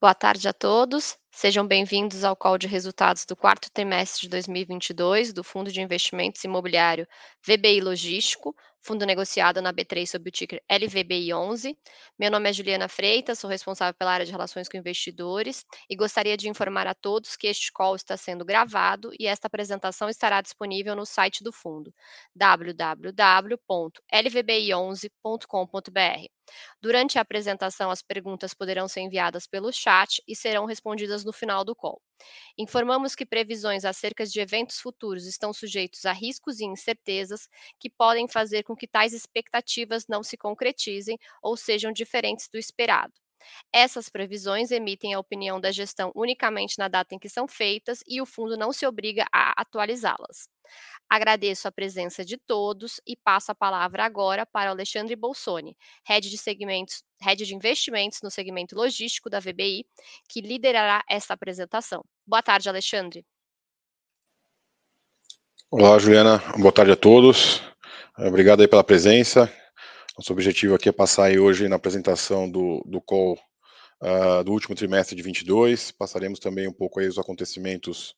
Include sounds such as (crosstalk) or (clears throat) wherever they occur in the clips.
Boa tarde a todos. Sejam bem-vindos ao call de resultados do quarto trimestre de 2022 do Fundo de Investimentos Imobiliário VBI Logístico, fundo negociado na B3 sob o ticker LVBI11. Meu nome é Juliana Freitas, sou responsável pela área de relações com investidores e gostaria de informar a todos que este call está sendo gravado e esta apresentação estará disponível no site do fundo www.lvbi11.com.br. Durante a apresentação, as perguntas poderão ser enviadas pelo chat e serão respondidas no final do call. Informamos que previsões acerca de eventos futuros estão sujeitos a riscos e incertezas que podem fazer com que tais expectativas não se concretizem ou sejam diferentes do esperado. Essas previsões emitem a opinião da gestão unicamente na data em que são feitas e o fundo não se obriga a atualizá-las. Agradeço a presença de todos e passo a palavra agora para Alexandre Bolsoni, head de, segmentos, head de investimentos no segmento logístico da VBI, que liderará esta apresentação. Boa tarde, Alexandre. Olá, Juliana. Boa tarde a todos. Obrigado aí pela presença. Nosso objetivo aqui é passar aí hoje na apresentação do, do call uh, do último trimestre de 22. Passaremos também um pouco aí os acontecimentos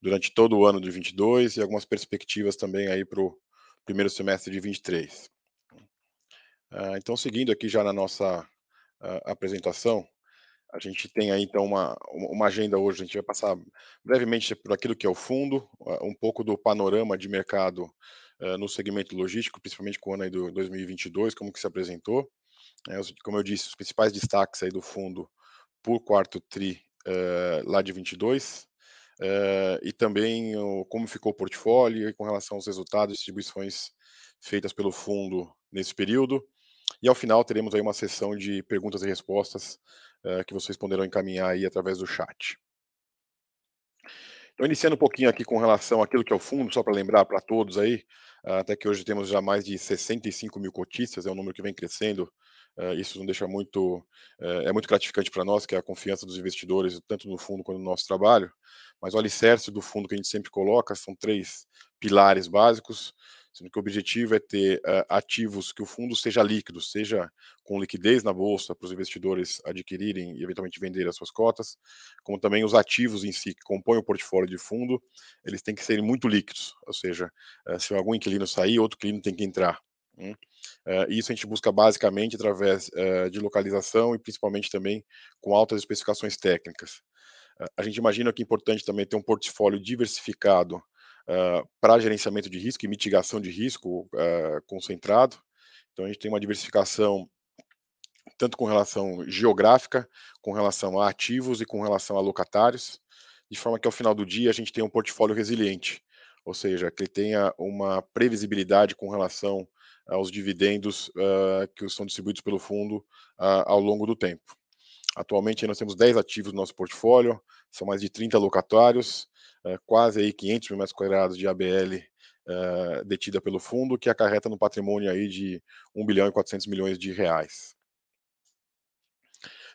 durante todo o ano de 22 e algumas perspectivas também aí para o primeiro semestre de 23. Uh, ah, então, seguindo aqui já na nossa uh, apresentação, a gente tem aí então uma, uma agenda hoje, a gente vai passar brevemente por aquilo que é o fundo, uh, um pouco do panorama de mercado no segmento logístico, principalmente com o ano aí do 2022, como que se apresentou. É, como eu disse, os principais destaques aí do fundo por quarto tri lá de 22, Uh, e também o, como ficou o portfólio com relação aos resultados e distribuições feitas pelo fundo nesse período. E ao final teremos aí uma sessão de perguntas e respostas uh, que vocês poderão encaminhar aí através do chat. Então, iniciando um pouquinho aqui com relação àquilo que é o fundo, só para lembrar para todos aí, uh, até que hoje temos já mais de 65 mil cotistas, é um número que vem crescendo isso não deixa muito uh, é muito gratificante para nós que é a confiança dos investidores tanto no fundo quanto no nosso trabalho. Mas o alicerce do fundo que a gente sempre coloca são três pilares básicos sendo que o objetivo é ter uh, ativos que o fundo seja líquido seja com liquidez na bolsa para os investidores adquirirem e eventualmente vender as suas cotas como também os ativos em si que compõem o portfólio de fundo eles têm que serem muito líquidos. Ou seja se algum inquilino sair outro inquilino tem que entrar Hum. Uh, isso a gente busca basicamente através uh, de localização e principalmente também com altas especificações técnicas. Uh, a gente imagina que é importante também ter um portfólio diversificado para gerenciamento de risco e mitigação de risco concentrado. Então a gente tem uma diversificação tanto com relação geográfica, com relação a ativos e com relação a locatários, de forma que ao final do dia a gente tenha um portfólio resiliente, ou seja, que ele tenha uma previsibilidade com relação aos dividendos uh, que são distribuídos pelo fundo uh, ao longo do tempo. Atualmente nós temos 10 ativos no nosso portfólio, são mais de 30 locatários, uh, quase aí 500 mil metros quadrados de ABL detida pelo fundo, que acarreta no patrimônio aí de 1 bilhão e 400 milhões de reais.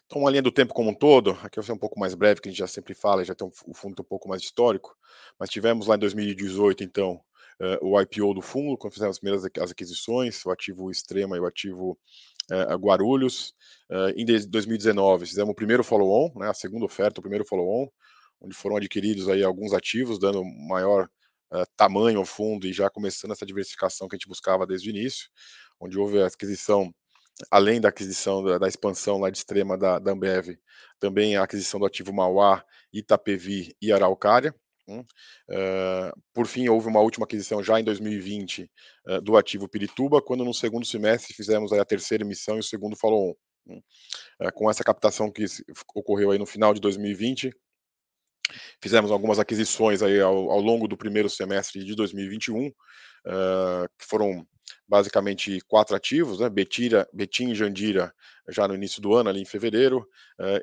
Então, uma linha do tempo como um todo, aqui vai ser um pouco mais breve, que a gente já sempre fala, já tem um, o fundo um pouco mais histórico, mas tivemos lá em 2018, então, uh, o IPO do fundo, quando fizemos as primeiras as aquisições, o ativo Extrema e o ativo uh, Guarulhos. Uh, em 2019, fizemos o primeiro follow-on, né, a segunda oferta, o primeiro follow-on, onde foram adquiridos aí alguns ativos, dando maior tamanho ao fundo e já começando essa diversificação que a gente buscava desde o início, onde houve a aquisição além da aquisição da, da, expansão lá de extrema da, da Ambev, também a aquisição do ativo Mauá, Itapevi e Araucária. Uh, por fim, houve uma última aquisição já em 2020 uh, do ativo Pirituba, quando no segundo semestre fizemos a terceira emissão e o segundo follow-on. Uh, com essa captação que ocorreu aí no final de 2020, fizemos algumas aquisições aí ao, ao longo do primeiro semestre de 2021, que foram basicamente quatro ativos, né? Betira, Betim e Jandira já no início do ano, ali em fevereiro.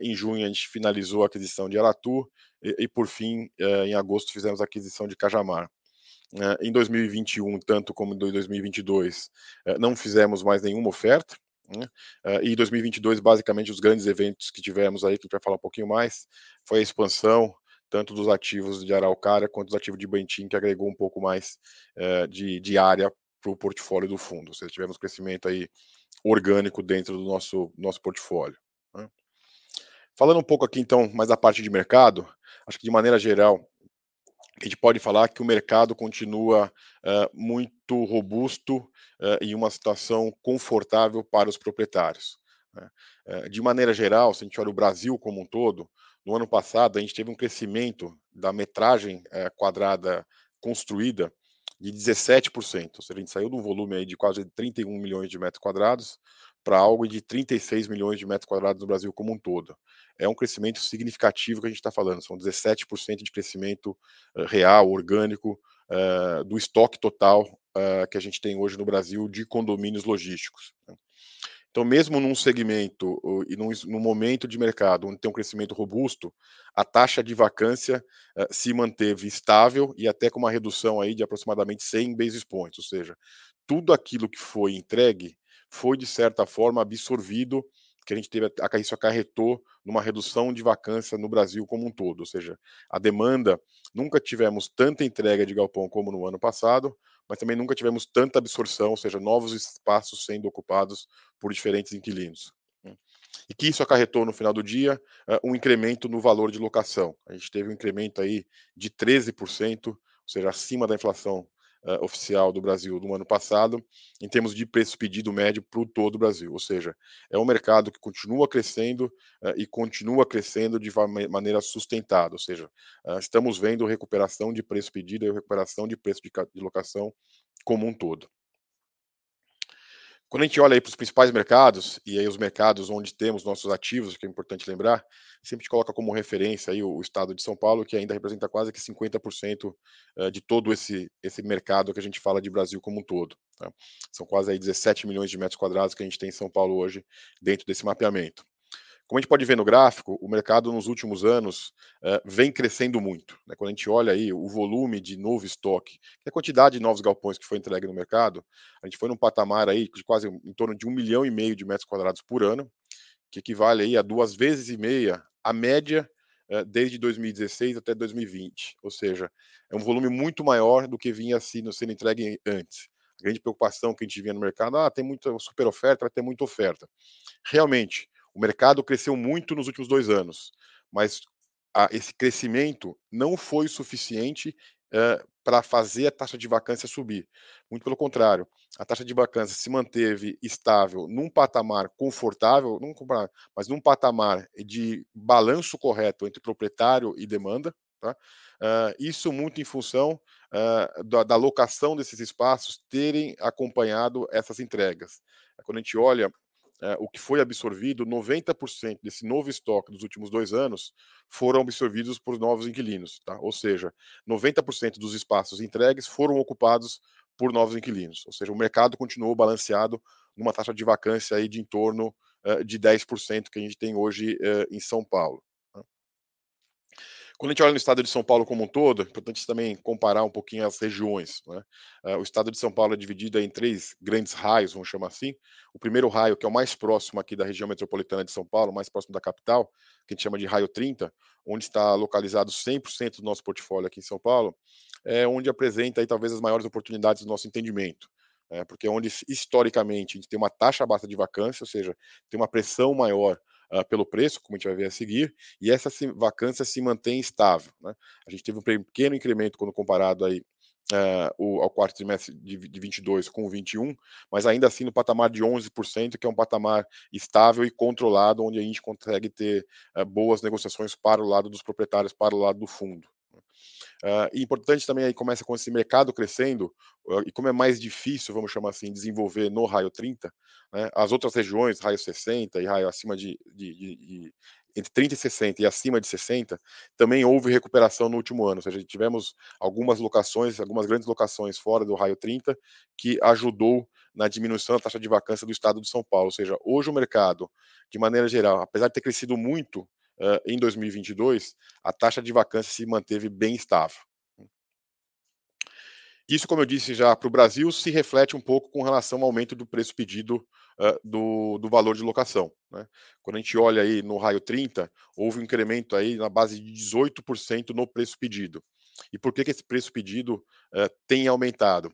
Em junho a gente finalizou a aquisição de Aratu e, e por fim, uh, em agosto fizemos a aquisição de Cajamar. Uh, em 2021, tanto como em 2022, não fizemos mais nenhuma oferta. Né? e em 2022, basicamente, os grandes eventos que tivemos aí, que a gente vai falar um pouquinho mais, foi a expansão tanto dos ativos de Araucária quanto dos ativos de Bantim, que agregou um pouco mais de, de área para o portfólio do fundo. Ou seja, tivemos crescimento aí orgânico dentro do nosso, nosso portfólio. Né? Falando um pouco aqui então mais da parte de mercado, acho que de maneira geral a gente pode falar que o mercado continua uh, muito robusto uh, em uma situação confortável para os proprietários. Né? Uh, de maneira geral, se a gente olha o Brasil como um todo, no ano passado a gente teve um crescimento da metragem quadrada construída de 17%, ou seja, a gente saiu de um volume aí de quase 31 milhões de metros quadrados para algo de 36 milhões de metros quadrados no Brasil como um todo. É um crescimento significativo que a gente está falando, são 17% de crescimento uh, real, orgânico, uh, do estoque total uh, que a gente tem hoje no Brasil de condomínios logísticos. Né? Então, mesmo num segmento e num, num, momento de mercado onde tem um crescimento robusto, a taxa de vacância uh, se manteve estável e até com uma redução aí de aproximadamente 100 basis points, ou seja, tudo aquilo que foi entregue foi de certa forma absorvido, que a gente teve, isso acarretou numa redução de vacância no Brasil como um todo, ou seja, a demanda, nunca tivemos tanta entrega de galpão como no ano passado, mas também nunca tivemos tanta absorção, ou seja, novos espaços sendo ocupados por diferentes inquilinos. Né. E que isso acarretou no final do dia um incremento no valor de locação. A gente teve um incremento aí de 13%, ou seja, acima da inflação uh, oficial do Brasil do ano passado, em termos de preço pedido médio para o todo o Brasil. Ou seja, é um mercado que continua crescendo uh, e continua crescendo de maneira sustentada. Ou seja, uh, estamos vendo recuperação de preço pedido e recuperação de preço de, de locação como um todo. Quando a gente olha para os principais mercados, e aí os mercados onde temos nossos ativos, que é importante lembrar, sempre te coloca como referência aí o, o, estado de São Paulo, que ainda representa quase que 50% uh, de todo esse, esse mercado que a gente fala de Brasil como um todo. Tá? São quase aí 17 milhões de metros quadrados que a gente tem em São Paulo hoje dentro desse mapeamento. Como a gente pode ver no gráfico, o mercado nos últimos anos uh, vem crescendo muito. Né? Quando a gente olha aí o volume de novo estoque, a quantidade de novos galpões que foi entregue no mercado, a gente foi num patamar aí de quase em torno de um milhão e meio de metros quadrados por ano, que equivale aí a duas vezes e meia a média uh, desde 2016 até 2020. Ou seja, é um volume muito maior do que vinha sendo, entregue antes. Grande preocupação que a gente via no mercado, ah, tem muita super oferta, vai ter muita oferta. Realmente, o mercado cresceu muito nos últimos dois anos, mas a, esse crescimento não foi suficiente uh, para fazer a taxa de vacância subir. Muito pelo contrário, a taxa de vacância se manteve estável num patamar confortável, num, mas num patamar de balanço correto entre proprietário e demanda. Tá? Uh, isso muito em função uh, da, da, locação desses espaços terem acompanhado essas entregas. Quando a gente olha é, o que foi absorvido, 90% desse novo estoque dos últimos dois anos foram absorvidos por novos inquilinos, tá? Ou seja, 90% dos espaços entregues foram ocupados por novos inquilinos. Ou seja, o mercado continuou balanceado numa taxa de vacância aí de em torno uh, de 10% que a gente tem hoje uh, em São Paulo. Quando a gente olha no estado de São Paulo como um todo, é importante também comparar um pouquinho as regiões. Né? Uh, o estado de São Paulo é dividido em três grandes raios, vamos chamar assim. O primeiro raio, que é o mais próximo aqui da região metropolitana de São Paulo, mais próximo da capital, que a gente chama de raio 30, onde está localizado 100% do nosso portfólio aqui em São Paulo, é onde apresenta aí, talvez as maiores oportunidades do nosso entendimento. É, porque é onde historicamente a gente tem uma taxa baixa de vacância, ou seja, tem uma pressão maior uh, pelo preço, como a gente vai ver a seguir, e essa vacância se mantém estável. Né? A gente teve um pequeno incremento quando comparado aí, uh, o, ao quarto trimestre de, de 22 com 21, mas ainda assim no patamar de 11%, que é um patamar estável e controlado, onde a gente consegue ter uh, boas negociações para o lado dos proprietários, para o lado do fundo. Uh, e importante também aí começa com esse mercado crescendo, uh, e como é mais difícil, vamos chamar assim, desenvolver no raio 30, né, as outras regiões, raio 60 e raio acima de, de, de, de, entre 30 e 60 e acima de 60, também houve recuperação no último ano, ou seja, tivemos algumas locações, algumas grandes locações fora do raio 30, que ajudou na diminuição da taxa de vacância do estado de São Paulo, ou seja, hoje o mercado, de maneira geral, apesar de ter crescido muito uh, em 2022, a taxa de vacância se manteve bem estável. Isso, como eu disse já, para o Brasil se reflete um pouco com relação ao aumento do preço pedido uh, do, do valor de locação. Né? Quando a gente olha aí no raio 30, houve um incremento aí na base de 18% no preço pedido. E por que, que esse preço pedido uh, tem aumentado?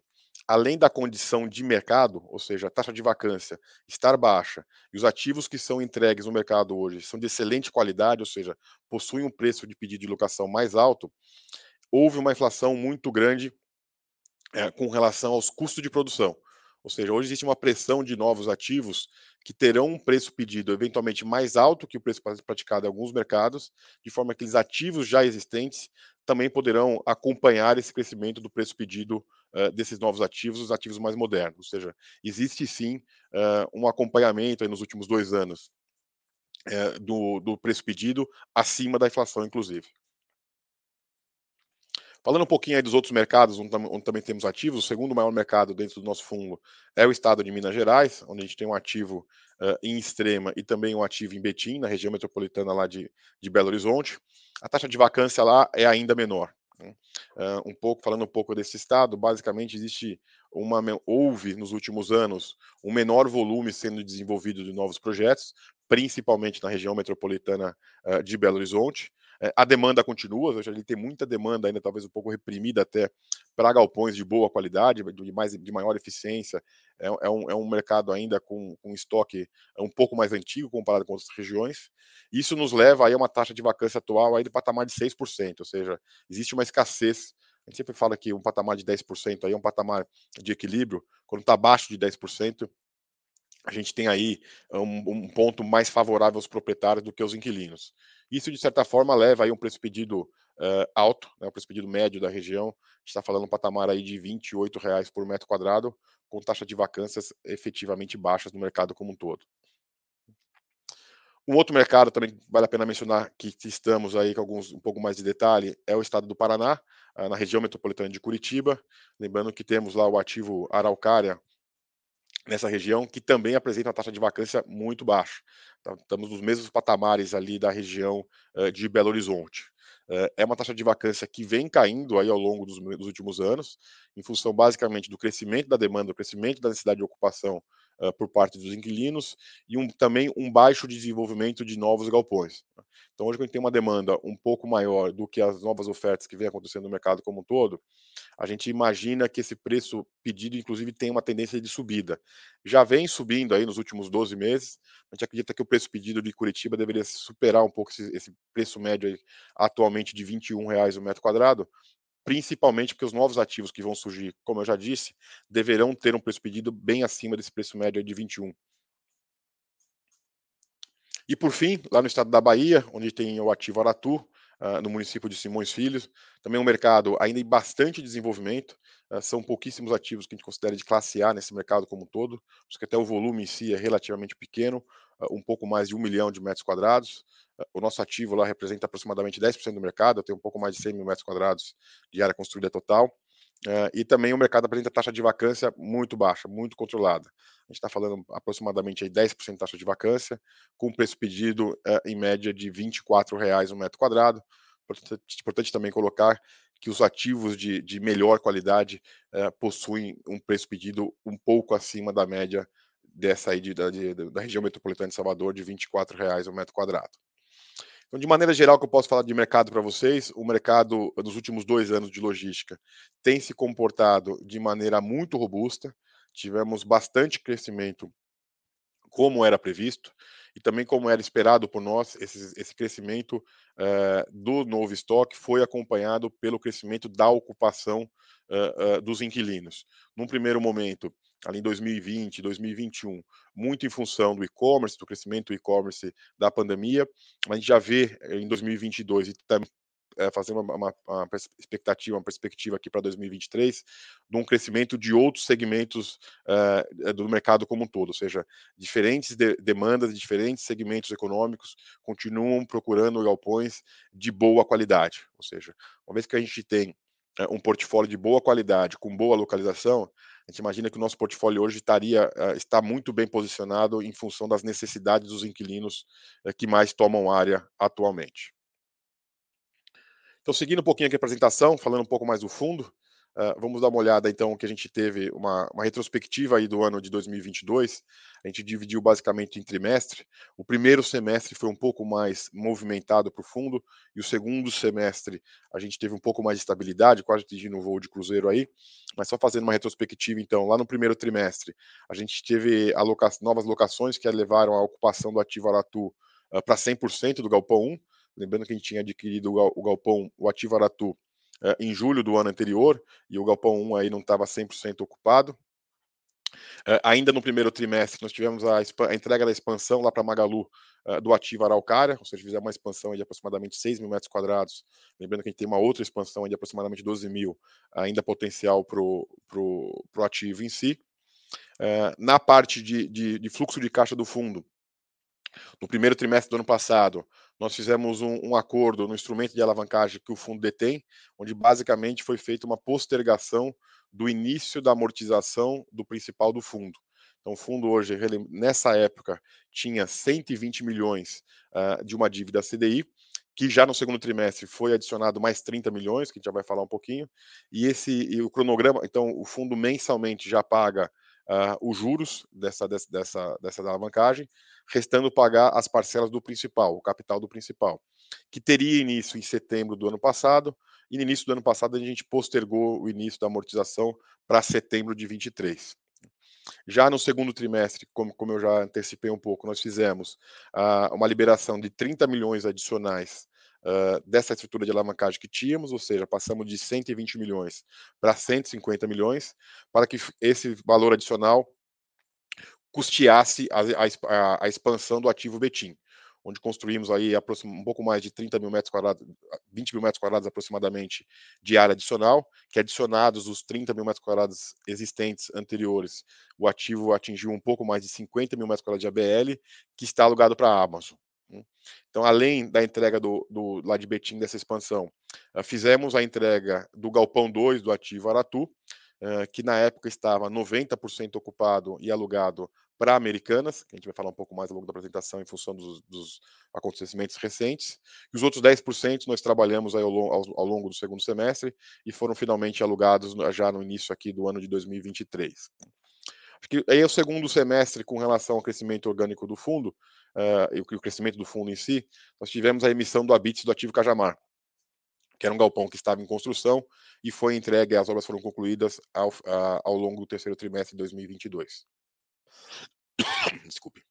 Além da condição de mercado, ou seja, a taxa de vacância estar baixa e os ativos que são entregues no mercado hoje são de excelente qualidade, ou seja, possuem um preço de pedido de locação mais alto, houve uma inflação muito grande é, com relação aos custos de produção. Ou seja, hoje existe uma pressão de novos ativos que terão um preço pedido eventualmente mais alto que o preço praticado em alguns mercados, de forma que os ativos já existentes também poderão acompanhar esse crescimento do preço pedido desses novos ativos, os ativos mais modernos. Ou seja, existe sim uh, um acompanhamento nos últimos dois anos uh, do, do preço pedido acima da inflação, inclusive. Falando um pouquinho aí dos outros mercados onde, onde, também temos ativos, o segundo maior mercado dentro do nosso fundo é o estado de Minas Gerais, onde a gente tem um ativo uh, em Extrema e também um ativo em Betim, na região metropolitana lá de, de Belo Horizonte. A taxa de vacância lá é ainda menor. Né? Um pouco falando um pouco desse estado, basicamente existe uma houve nos últimos anos um menor volume sendo desenvolvido de novos projetos, principalmente na região metropolitana de Belo Horizonte. É, a demanda continua, ou seja, ele tem muita demanda ainda, talvez um pouco reprimida até, para galpões de boa qualidade, de, mais, de maior eficiência. É, é, um, é um mercado ainda com, com estoque um pouco mais antigo comparado com outras regiões. Isso nos leva aí a uma taxa de vacância atual aí do patamar de 6%, ou seja, existe uma escassez a gente sempre fala que um patamar de 10% aí é um patamar de equilíbrio. Quando está abaixo de 10%, a gente tem aí um, um, ponto mais favorável aos proprietários do que aos inquilinos. Isso, de certa forma, leva aí um preço pedido uh, alto, né, o preço pedido médio da região. A gente está falando um patamar aí de 28 reais por metro quadrado, com taxa de vacâncias efetivamente baixas no mercado como um todo. Um outro mercado também vale a pena mencionar que estamos aí com alguns um pouco mais de detalhe é o estado do Paraná, na região metropolitana de Curitiba. Lembrando que temos lá o ativo Araucária, nessa região, que também apresenta uma taxa de vacância muito baixa. Então, estamos nos mesmos patamares ali da região uh, de Belo Horizonte. Uh, é uma taxa de vacância que vem caindo aí ao longo dos, dos, últimos anos, em função basicamente do crescimento da demanda, do crescimento da necessidade de ocupação uh, por parte dos inquilinos e um, também um baixo desenvolvimento de novos galpões. Então, hoje, quando a gente tem uma demanda um pouco maior do que as novas ofertas que vem acontecendo no mercado como um todo, a gente imagina que esse preço pedido, inclusive, tem uma tendência de subida. Já vem subindo aí nos últimos 12 meses. A gente acredita que o preço pedido de Curitiba deveria superar um pouco esse, esse preço médio aí, atualmente de R$ 21,00 o metro quadrado, principalmente porque os novos ativos que vão surgir, como eu já disse, deverão ter um preço pedido bem acima desse preço médio de 21. E por fim, lá no estado da Bahia, onde tem o ativo Aratu, uh, no município de Simões Filhos. Também um mercado ainda em bastante desenvolvimento. Uh, são pouquíssimos ativos que a gente considera de classe A nesse mercado como um todo, porque até o volume em si é relativamente pequeno, um pouco mais de um milhão de metros quadrados. o nosso ativo lá representa aproximadamente 10% do mercado, tem um pouco mais de 100 mil metros quadrados de área construída total. Uh, e também o mercado apresenta taxa de vacância muito baixa, muito controlada. A gente está falando aproximadamente aí 10% de taxa de vacância, com preço pedido uh, em média de R$ 24,00 um metro quadrado. Importante, importante, também colocar que os ativos de, de melhor qualidade possuem um preço pedido um pouco acima da média dessa aí de, da, de, da região metropolitana de Salvador, de R$ 24,00 um metro quadrado. Então, de maneira geral, que eu posso falar de mercado para vocês, o mercado nos últimos dois anos de logística tem se comportado de maneira muito robusta. Tivemos bastante crescimento, como era previsto, e também como era esperado por nós, esse, esse crescimento uh, do novo estoque foi acompanhado pelo crescimento da ocupação uh, uh, dos inquilinos. Num primeiro momento, ali em 2020, 2021, muito em função do e-commerce, do crescimento do e-commerce da pandemia, a gente já vê eh, em 2022 e também é, fazendo uma, uma, uma, expectativa, uma perspectiva aqui para 2023, de um crescimento de outros segmentos uh, do mercado como um todo, ou seja, diferentes de, demandas de diferentes segmentos econômicos continuam procurando galpões de boa qualidade, ou seja, uma vez que a gente tem um portfólio de boa qualidade, com boa localização, a gente imagina que o nosso portfólio hoje estaria, uh, está muito bem posicionado em função das necessidades dos inquilinos uh, que mais tomam área atualmente. Então, seguindo um pouquinho aqui a apresentação, falando um pouco mais do fundo, Uh, vamos dar uma olhada então que a gente teve uma, uma, retrospectiva aí do ano de 2022. A gente dividiu basicamente em trimestre. O primeiro semestre foi um pouco mais movimentado para o fundo e o segundo semestre a gente teve um pouco mais de estabilidade, quase atingindo o voo de cruzeiro aí. Mas só fazendo uma retrospectiva então, lá no primeiro trimestre a gente teve aloca novas locações que levaram a ocupação do ativo Aratu uh, para 100% do galpão 1. Lembrando que a gente tinha adquirido o galpão, o ativo Aratu uh, em julho do ano anterior, e o Galpão 1 aí não estava 100% ocupado. Uh, ainda no primeiro trimestre, nós tivemos a, a entrega da expansão lá para Magalu uh, do ativo Araucária, ou seja, fizemos uma expansão de aproximadamente 6 mil metros quadrados. Lembrando que a gente tem uma outra expansão de aproximadamente 12 mil, ainda potencial para o ativo em si. Uh, na parte de, de, de fluxo de caixa do fundo, no primeiro trimestre do ano passado, nós fizemos um, um, acordo no instrumento de alavancagem que o fundo detém, onde basicamente foi feita uma postergação do início da amortização do principal do fundo. Então, o fundo hoje, nessa época, tinha 120 milhões uh, de uma dívida CDI, que já no segundo trimestre foi adicionado mais 30 milhões, que a gente já vai falar um pouquinho, e esse e o cronograma, então o fundo mensalmente já paga uh, os juros dessa, dessa, dessa alavancagem, restando pagar as parcelas do principal, o capital do principal, que teria início em setembro do ano passado, e no início do ano passado a gente postergou o início da amortização para setembro de 23. Já no segundo trimestre, como, como eu já antecipei um pouco, nós fizemos uh, uma liberação de 30 milhões adicionais uh, dessa estrutura de alavancagem que tínhamos, ou seja, passamos de 120 milhões para 150 milhões, para que esse valor adicional custeasse a, a, a expansão do ativo Betim, onde construímos aí um pouco mais de 30 mil metros quadrados, 20 mil metros quadrados aproximadamente de área adicional, que adicionados os 30 mil metros quadrados existentes anteriores, o ativo atingiu um pouco mais de 50 mil metros quadrados de ABL, que está alugado para a Amazon. Hum. Então, além da entrega do, do, lá de Betim dessa expansão, uh, fizemos a entrega do Galpão 2 do ativo Aratu, uh, que na época estava 90% ocupado e alugado para Americanas, que a gente vai falar um pouco mais ao longo da apresentação em função dos, dos acontecimentos recentes. E os outros 10% nós trabalhamos ao, ao, ao, longo do segundo semestre e foram finalmente alugados já no início aqui do ano de 2023. Acho que aí é o segundo semestre com relação ao crescimento orgânico do fundo, uh, e o crescimento do fundo em si, nós tivemos a emissão do ABITS do ativo Cajamar, que era um galpão que estava em construção e foi entregue, as obras foram concluídas ao, ao longo do terceiro trimestre de 2022. Desculpe.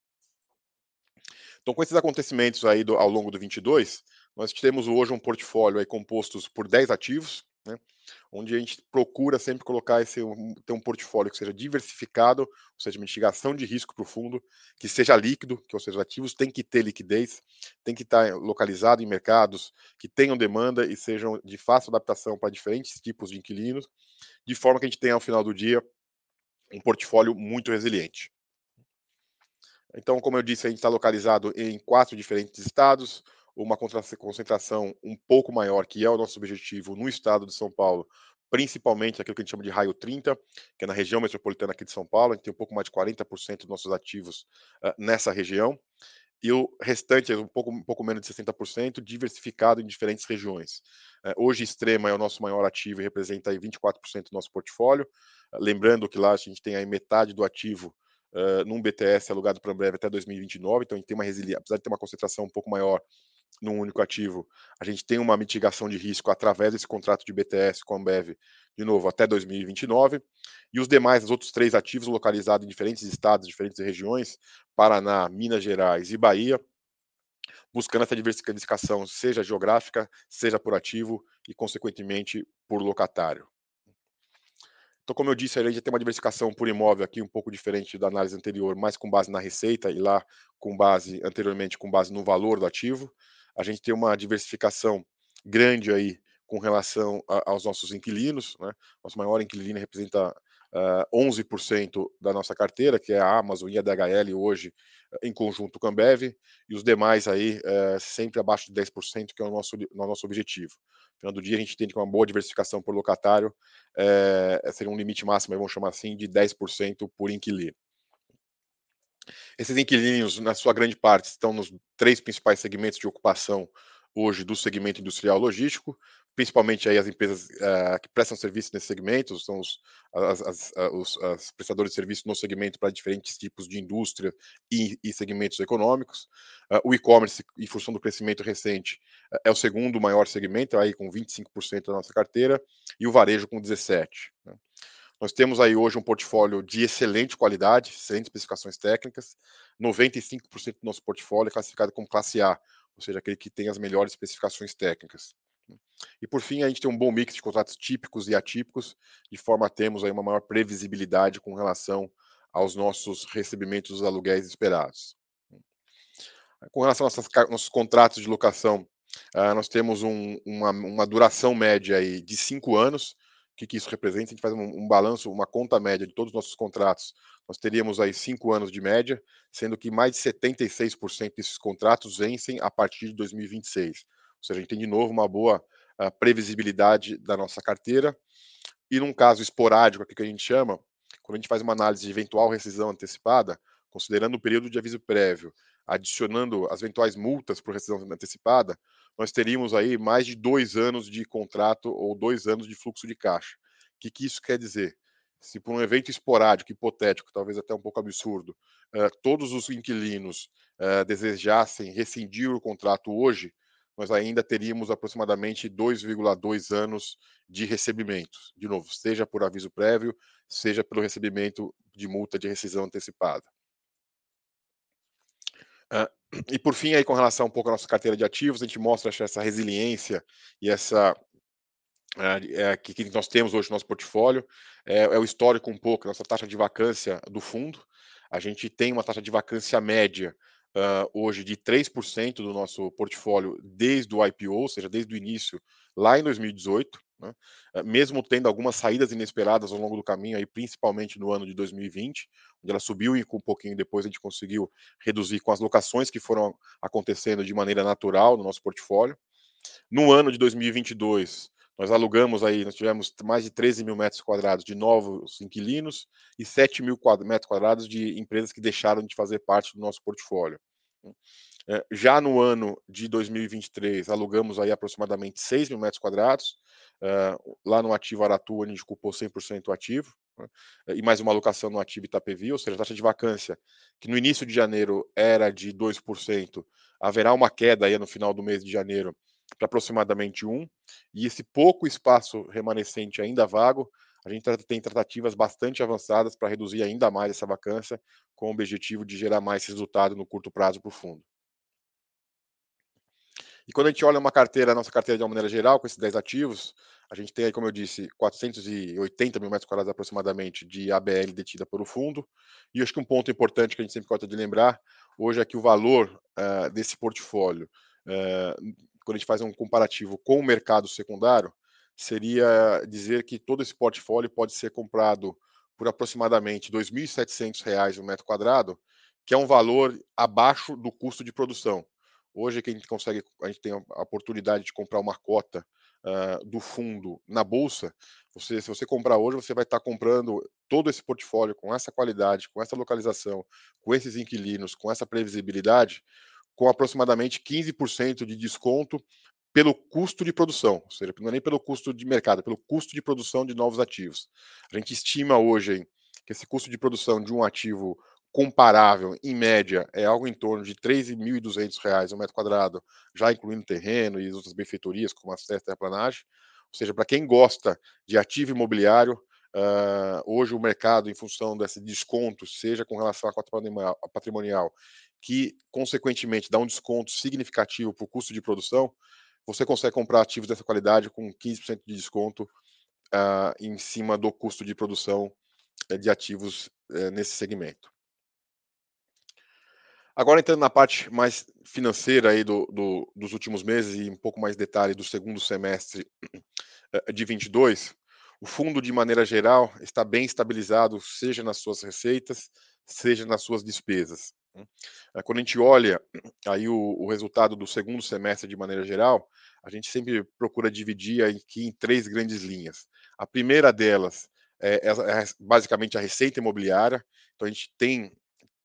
Então, com esses acontecimentos aí do, ao longo do 22, nós temos hoje um portfólio aí composto por 10 ativos, né? Onde a gente procura sempre colocar esse ter um portfólio que seja diversificado, ou seja, mitigação de risco para o fundo, que seja líquido, que ou seja, ativos tem que ter liquidez, tem que estar localizado em mercados que tenham demanda e sejam de fácil adaptação para diferentes tipos de inquilinos, de forma que a gente tenha ao final do dia um portfólio muito resiliente. Então, como eu disse, a gente está localizado em quatro diferentes estados, uma concentração um pouco maior, que é o nosso objetivo no estado de São Paulo, principalmente aquilo que a gente chama de raio 30, que é na região metropolitana aqui de São Paulo, a gente tem um pouco mais de 40% dos nossos ativos uh, nessa região, e o restante, um pouco, um pouco menos de 60%, diversificado em diferentes regiões. Uh, hoje, Extrema é o nosso maior ativo e representa aí 24% do nosso portfólio, uh, lembrando que lá a gente tem aí metade do ativo uh, num BTS alugado para Ambev até 2029, então a gente tem uma resiliência, apesar de ter uma concentração um pouco maior num único ativo, a gente tem uma mitigação de risco através desse contrato de BTS com a Ambev, de novo, até 2029, e os demais, os outros três ativos localizados em diferentes estados, diferentes regiões, Paraná, Minas Gerais e Bahia, buscando essa diversificação, seja geográfica, seja por ativo e, consequentemente, por locatário. Então, como eu disse, a gente tem uma diversificação por imóvel aqui um pouco diferente da análise anterior, mais com base na receita e lá com base anteriormente com base no valor do ativo. A gente tem uma diversificação grande aí com relação a, aos nossos inquilinos, né? Nosso maior inquilino representa uh, ah, 11% da nossa carteira, que é a Amazon e a DHL hoje em conjunto com a Ambev, e os demais aí uh, sempre abaixo de 10%, que é o nosso, nosso objetivo. No final do dia, a gente entende que uma boa diversificação por locatário é, seria um limite máximo, vamos chamar assim, de 10% por inquilino. Esses inquilinos, na sua grande parte, estão nos três principais segmentos de ocupação hoje do segmento industrial logístico, principalmente aí as empresas uh, que prestam serviço nesse segmento, são os, as, as, os as prestadores de serviço no segmento para diferentes tipos de indústria e, e segmentos econômicos. Uh, o e-commerce, em função do crescimento recente, uh, é o segundo maior segmento, aí com 25% da nossa carteira, e o varejo com 17%. Né? Nós temos aí hoje um portfólio de excelente qualidade, excelentes especificações técnicas. 95% do nosso portfólio é classificado como classe A, ou seja, aquele que tem as melhores especificações técnicas. E por fim, a gente tem um bom mix de contratos típicos e atípicos, de forma a termos aí uma maior previsibilidade com relação aos nossos recebimentos dos aluguéis esperados. Com relação aos nossos contratos de locação, uh, nós temos um, uma, uma, duração média aí de cinco anos. Que, que isso representa? A gente faz um, um, balanço, uma conta média de todos os nossos contratos. Nós teríamos aí cinco anos de média, sendo que mais de 76% desses contratos vencem a partir de 2026. Ou seja, a gente tem de novo uma boa uh, previsibilidade da nossa carteira. E num caso esporádico, aqui que a gente chama, quando a gente faz uma análise de eventual rescisão antecipada, considerando o período de aviso prévio, adicionando as eventuais multas por rescisão antecipada, nós teríamos aí mais de dois anos de contrato ou dois anos de fluxo de caixa. O que, que isso quer dizer? Se por um evento esporádico, hipotético, talvez até um pouco absurdo, uh, todos os inquilinos uh, desejassem rescindir o contrato hoje, nós ainda teríamos aproximadamente 2,2 anos de recebimentos. De novo, seja por aviso prévio, seja pelo recebimento de multa de rescisão antecipada. Uh, e por fim, aí com relação um pouco à nossa carteira de ativos, a gente mostra essa resiliência e essa uh, que, que, nós temos hoje no nosso portfólio. É, é o histórico um pouco, nossa taxa de vacância do fundo. A gente tem uma taxa de vacância média uh, hoje de 3% do nosso portfólio desde o IPO, ou seja, desde o início, lá em 2018. Né? Mesmo tendo algumas saídas inesperadas ao longo do caminho, aí, principalmente no ano de 2020, onde ela subiu e um pouquinho depois a gente conseguiu reduzir com as locações que foram acontecendo de maneira natural no nosso portfólio. No ano de 2022, nós alugamos aí, nós tivemos mais de 13 mil metros quadrados de novos inquilinos e 7 mil metros quadrados de empresas que deixaram de fazer parte do nosso portfólio. É, já no ano de 2023, alugamos aí aproximadamente 6 mil metros quadrados, uh, lá no ativo Aratu, onde a gente ocupou 100% ativo, né, e mais uma alocação no ativo Itapevi, ou seja, a taxa de vacância, que no início de janeiro era de 2%, haverá uma queda aí no final do mês de janeiro para aproximadamente 1%, e esse pouco espaço remanescente ainda vago, a gente tem tratativas bastante avançadas para reduzir ainda mais essa vacância, com o objetivo de gerar mais resultado no curto prazo para o fundo. E quando a gente olha uma carteira, a nossa carteira de uma maneira geral, com esses 10 ativos, a gente tem aí, como eu disse, 480 mil metros quadrados aproximadamente de ABL detida pelo fundo. E acho que um ponto importante que a gente sempre gosta de lembrar hoje é que o valor uh, desse portfólio, uh, quando a gente faz um comparativo com o mercado secundário, seria dizer que todo esse portfólio pode ser comprado por aproximadamente R$ 2.700 o metro quadrado, que é um valor abaixo do custo de produção. Hoje que a gente consegue, a gente tem a oportunidade de comprar uma cota uh, do fundo na bolsa. Você, se você comprar hoje, você vai estar comprando todo esse portfólio com essa qualidade, com essa localização, com esses inquilinos, com essa previsibilidade, com aproximadamente 15% de desconto pelo custo de produção, ou seja, não é nem pelo custo de mercado, é pelo custo de produção de novos ativos. A gente estima hoje hein, que esse custo de produção de um ativo comparável, em média, é algo em torno de R$ 3.200 um metro quadrado, já incluindo terreno e outras benfeitorias, como acesso à terraplanagem. Ou seja, para quem gosta de ativo imobiliário, uh, hoje o mercado, em função desse desconto, seja com relação à cota patrimonial, que consequentemente dá um desconto significativo para o custo de produção, você consegue comprar ativos dessa qualidade com 15% de desconto uh, em cima do custo de produção uh, de ativos uh, nesse segmento. Agora entrando na parte mais financeira aí do, do, dos últimos meses e um pouco mais detalhe do segundo semestre (clears throat) eh, de 22, o fundo de maneira geral está bem estabilizado, seja nas suas receitas, seja nas suas despesas. Né. Eh, quando a gente olha (clears throat) aí o, o resultado do segundo semestre de maneira geral, a gente sempre procura dividir aqui em três grandes linhas. A primeira delas é, é, é basicamente a receita imobiliária. Então a gente tem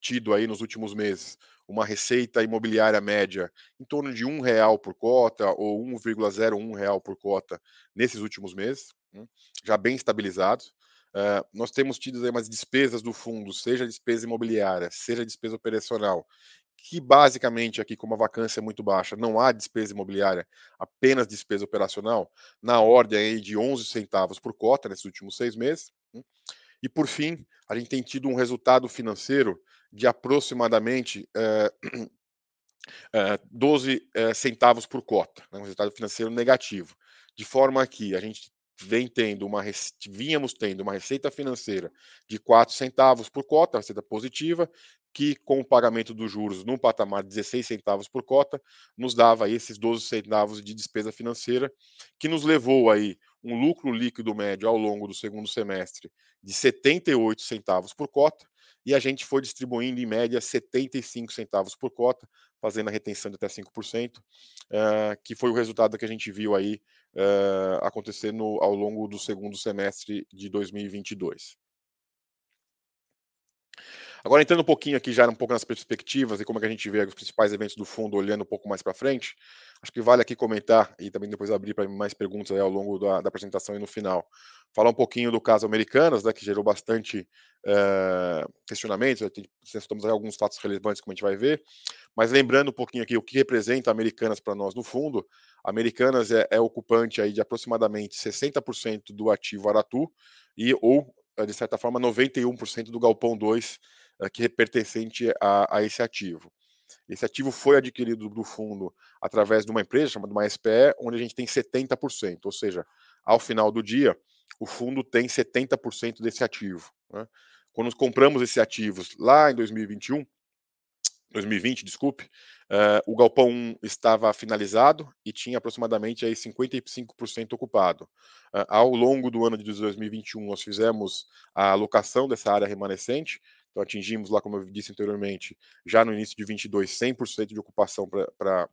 tido aí nos últimos meses uma receita imobiliária média em torno de um real por cota ou 1,01 real por cota nesses últimos meses, hum, já bem estabilizados. Uh, nós temos tido aí umas despesas do fundo, seja despesa imobiliária, seja despesa operacional, que basicamente aqui, como a vacância é muito baixa, não há despesa imobiliária, apenas despesa operacional, na ordem aí de 11 centavos por cota nesses últimos seis meses. Hum. E por fim, a gente tem tido um resultado financeiro de aproximadamente é, é, 12 é, centavos por cota, né, um resultado financeiro negativo, de forma que a gente vem tendo uma vínhamos tendo uma receita financeira de 4 centavos por cota, receita positiva, que com o pagamento dos juros num patamar de 16 centavos por cota, nos dava esses 12 centavos de despesa financeira, que nos levou aí um lucro líquido médio ao longo do segundo semestre de 78 centavos por cota, e a gente foi distribuindo em média 75 centavos por cota, fazendo a retenção de até 5%, uh, eh, que foi o resultado que a gente viu aí uh, acontecer no, ao longo do segundo semestre de 2022. Agora, entrando um pouquinho aqui já um pouco nas perspectivas e como é que a gente vê os principais eventos do fundo olhando um pouco mais para frente, acho que vale aqui comentar e também depois abrir para mais perguntas ao longo da, da, apresentação e no final. Falar um pouquinho do caso Americanas, né, que gerou bastante uh, questionamentos, temos alguns fatos relevantes como a gente vai ver, mas lembrando um pouquinho aqui o que representa Americanas para nós no fundo, Americanas é, é ocupante aí de aproximadamente 60% do ativo Aratu e ou de certa forma 91% do Galpão 2 eh, que é pertencente a, a, esse ativo. Esse ativo foi adquirido do fundo através de uma empresa chamada uma SPE, onde a gente tem 70%, ou seja, ao final do dia, o fundo tem 70% desse ativo. Né? Quando compramos esses ativos lá em 2021, 2020, desculpe, uh, o galpão 1 estava finalizado e tinha aproximadamente aí 55% ocupado. Uh, ao longo do ano de 2021, nós fizemos a alocação dessa área remanescente, então atingimos lá, como eu disse anteriormente, já no início de 22, 100% de ocupação para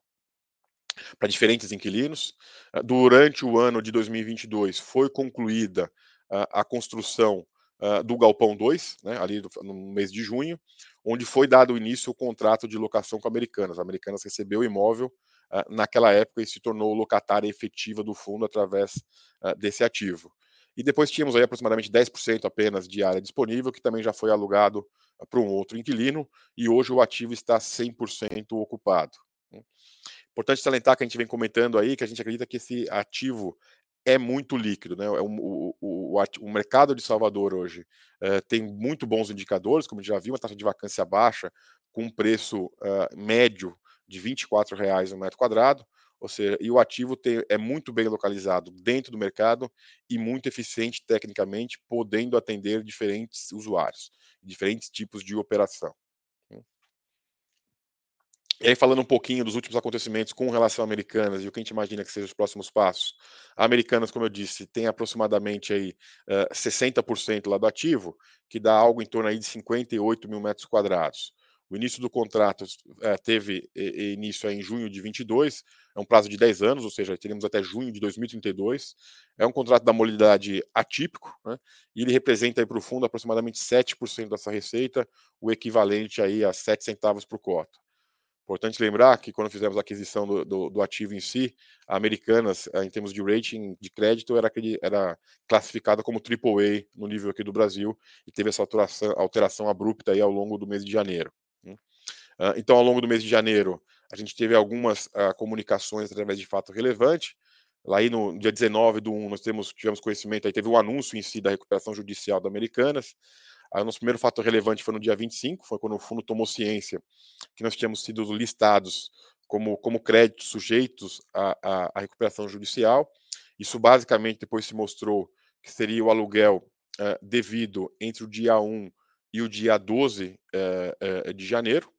para diferentes inquilinos. Ah, durante o ano de 2022 foi concluída a construção do Galpão 2, né, ali no mês de junho, onde foi dado início o contrato de locação com a Americanas. A Americanas recebeu o imóvel naquela época e se tornou locatária efetiva do fundo através desse ativo. E depois tínhamos aí aproximadamente 10% apenas de área disponível, que também já foi alugado ah, para um outro inquilino, e hoje o ativo está 100% ocupado. Né. Importante salientar que a gente vem comentando aí que a gente acredita que esse ativo é muito líquido, né? É o, o, o, mercado de Salvador hoje é, tem muito bons indicadores, como já viu, uma taxa de vacância baixa, com um preço uh, médio de R$ 24,00 no metro quadrado, ou seja, e o ativo tem, é muito bem localizado dentro do mercado e muito eficiente tecnicamente, podendo atender diferentes usuários, diferentes tipos de operação. Né. E aí, falando um pouquinho dos últimos acontecimentos com relação a Americanas e o que a gente imagina que sejam os próximos passos. A Americanas, como eu disse, tem aproximadamente aí, uh, 60% lá do ativo, que dá algo em torno aí de 58 mil metros quadrados. O início do contrato é, teve início em junho de 22, é um prazo de 10 anos, ou seja, teremos até junho de 2032. É um contrato da modalidade atípico, né, e ele representa para o fundo aproximadamente 7% dessa receita, o equivalente aí a 7 centavos por cota. Importante lembrar que quando fizemos a aquisição do, do, do ativo em si, a Americanas, eh, em termos de rating de crédito, era, era classificada como AAA no nível aqui do Brasil e teve essa alteração, alteração abrupta aí ao longo do mês de janeiro. Então, ao longo do mês de janeiro, a gente teve algumas uh, comunicações através de fato relevante. Lá aí no dia 19 do 1, nós temos, tivemos conhecimento, aí teve o um anúncio em si da recuperação judicial da Americanas. Aí, o nosso primeiro fato relevante foi no dia 25, foi quando o fundo tomou ciência que nós tínhamos sido listados como, como créditos sujeitos à, à, à recuperação judicial. Isso basicamente depois se mostrou que seria o aluguel uh, devido entre o dia 1 e o dia 12 uh, uh, de janeiro.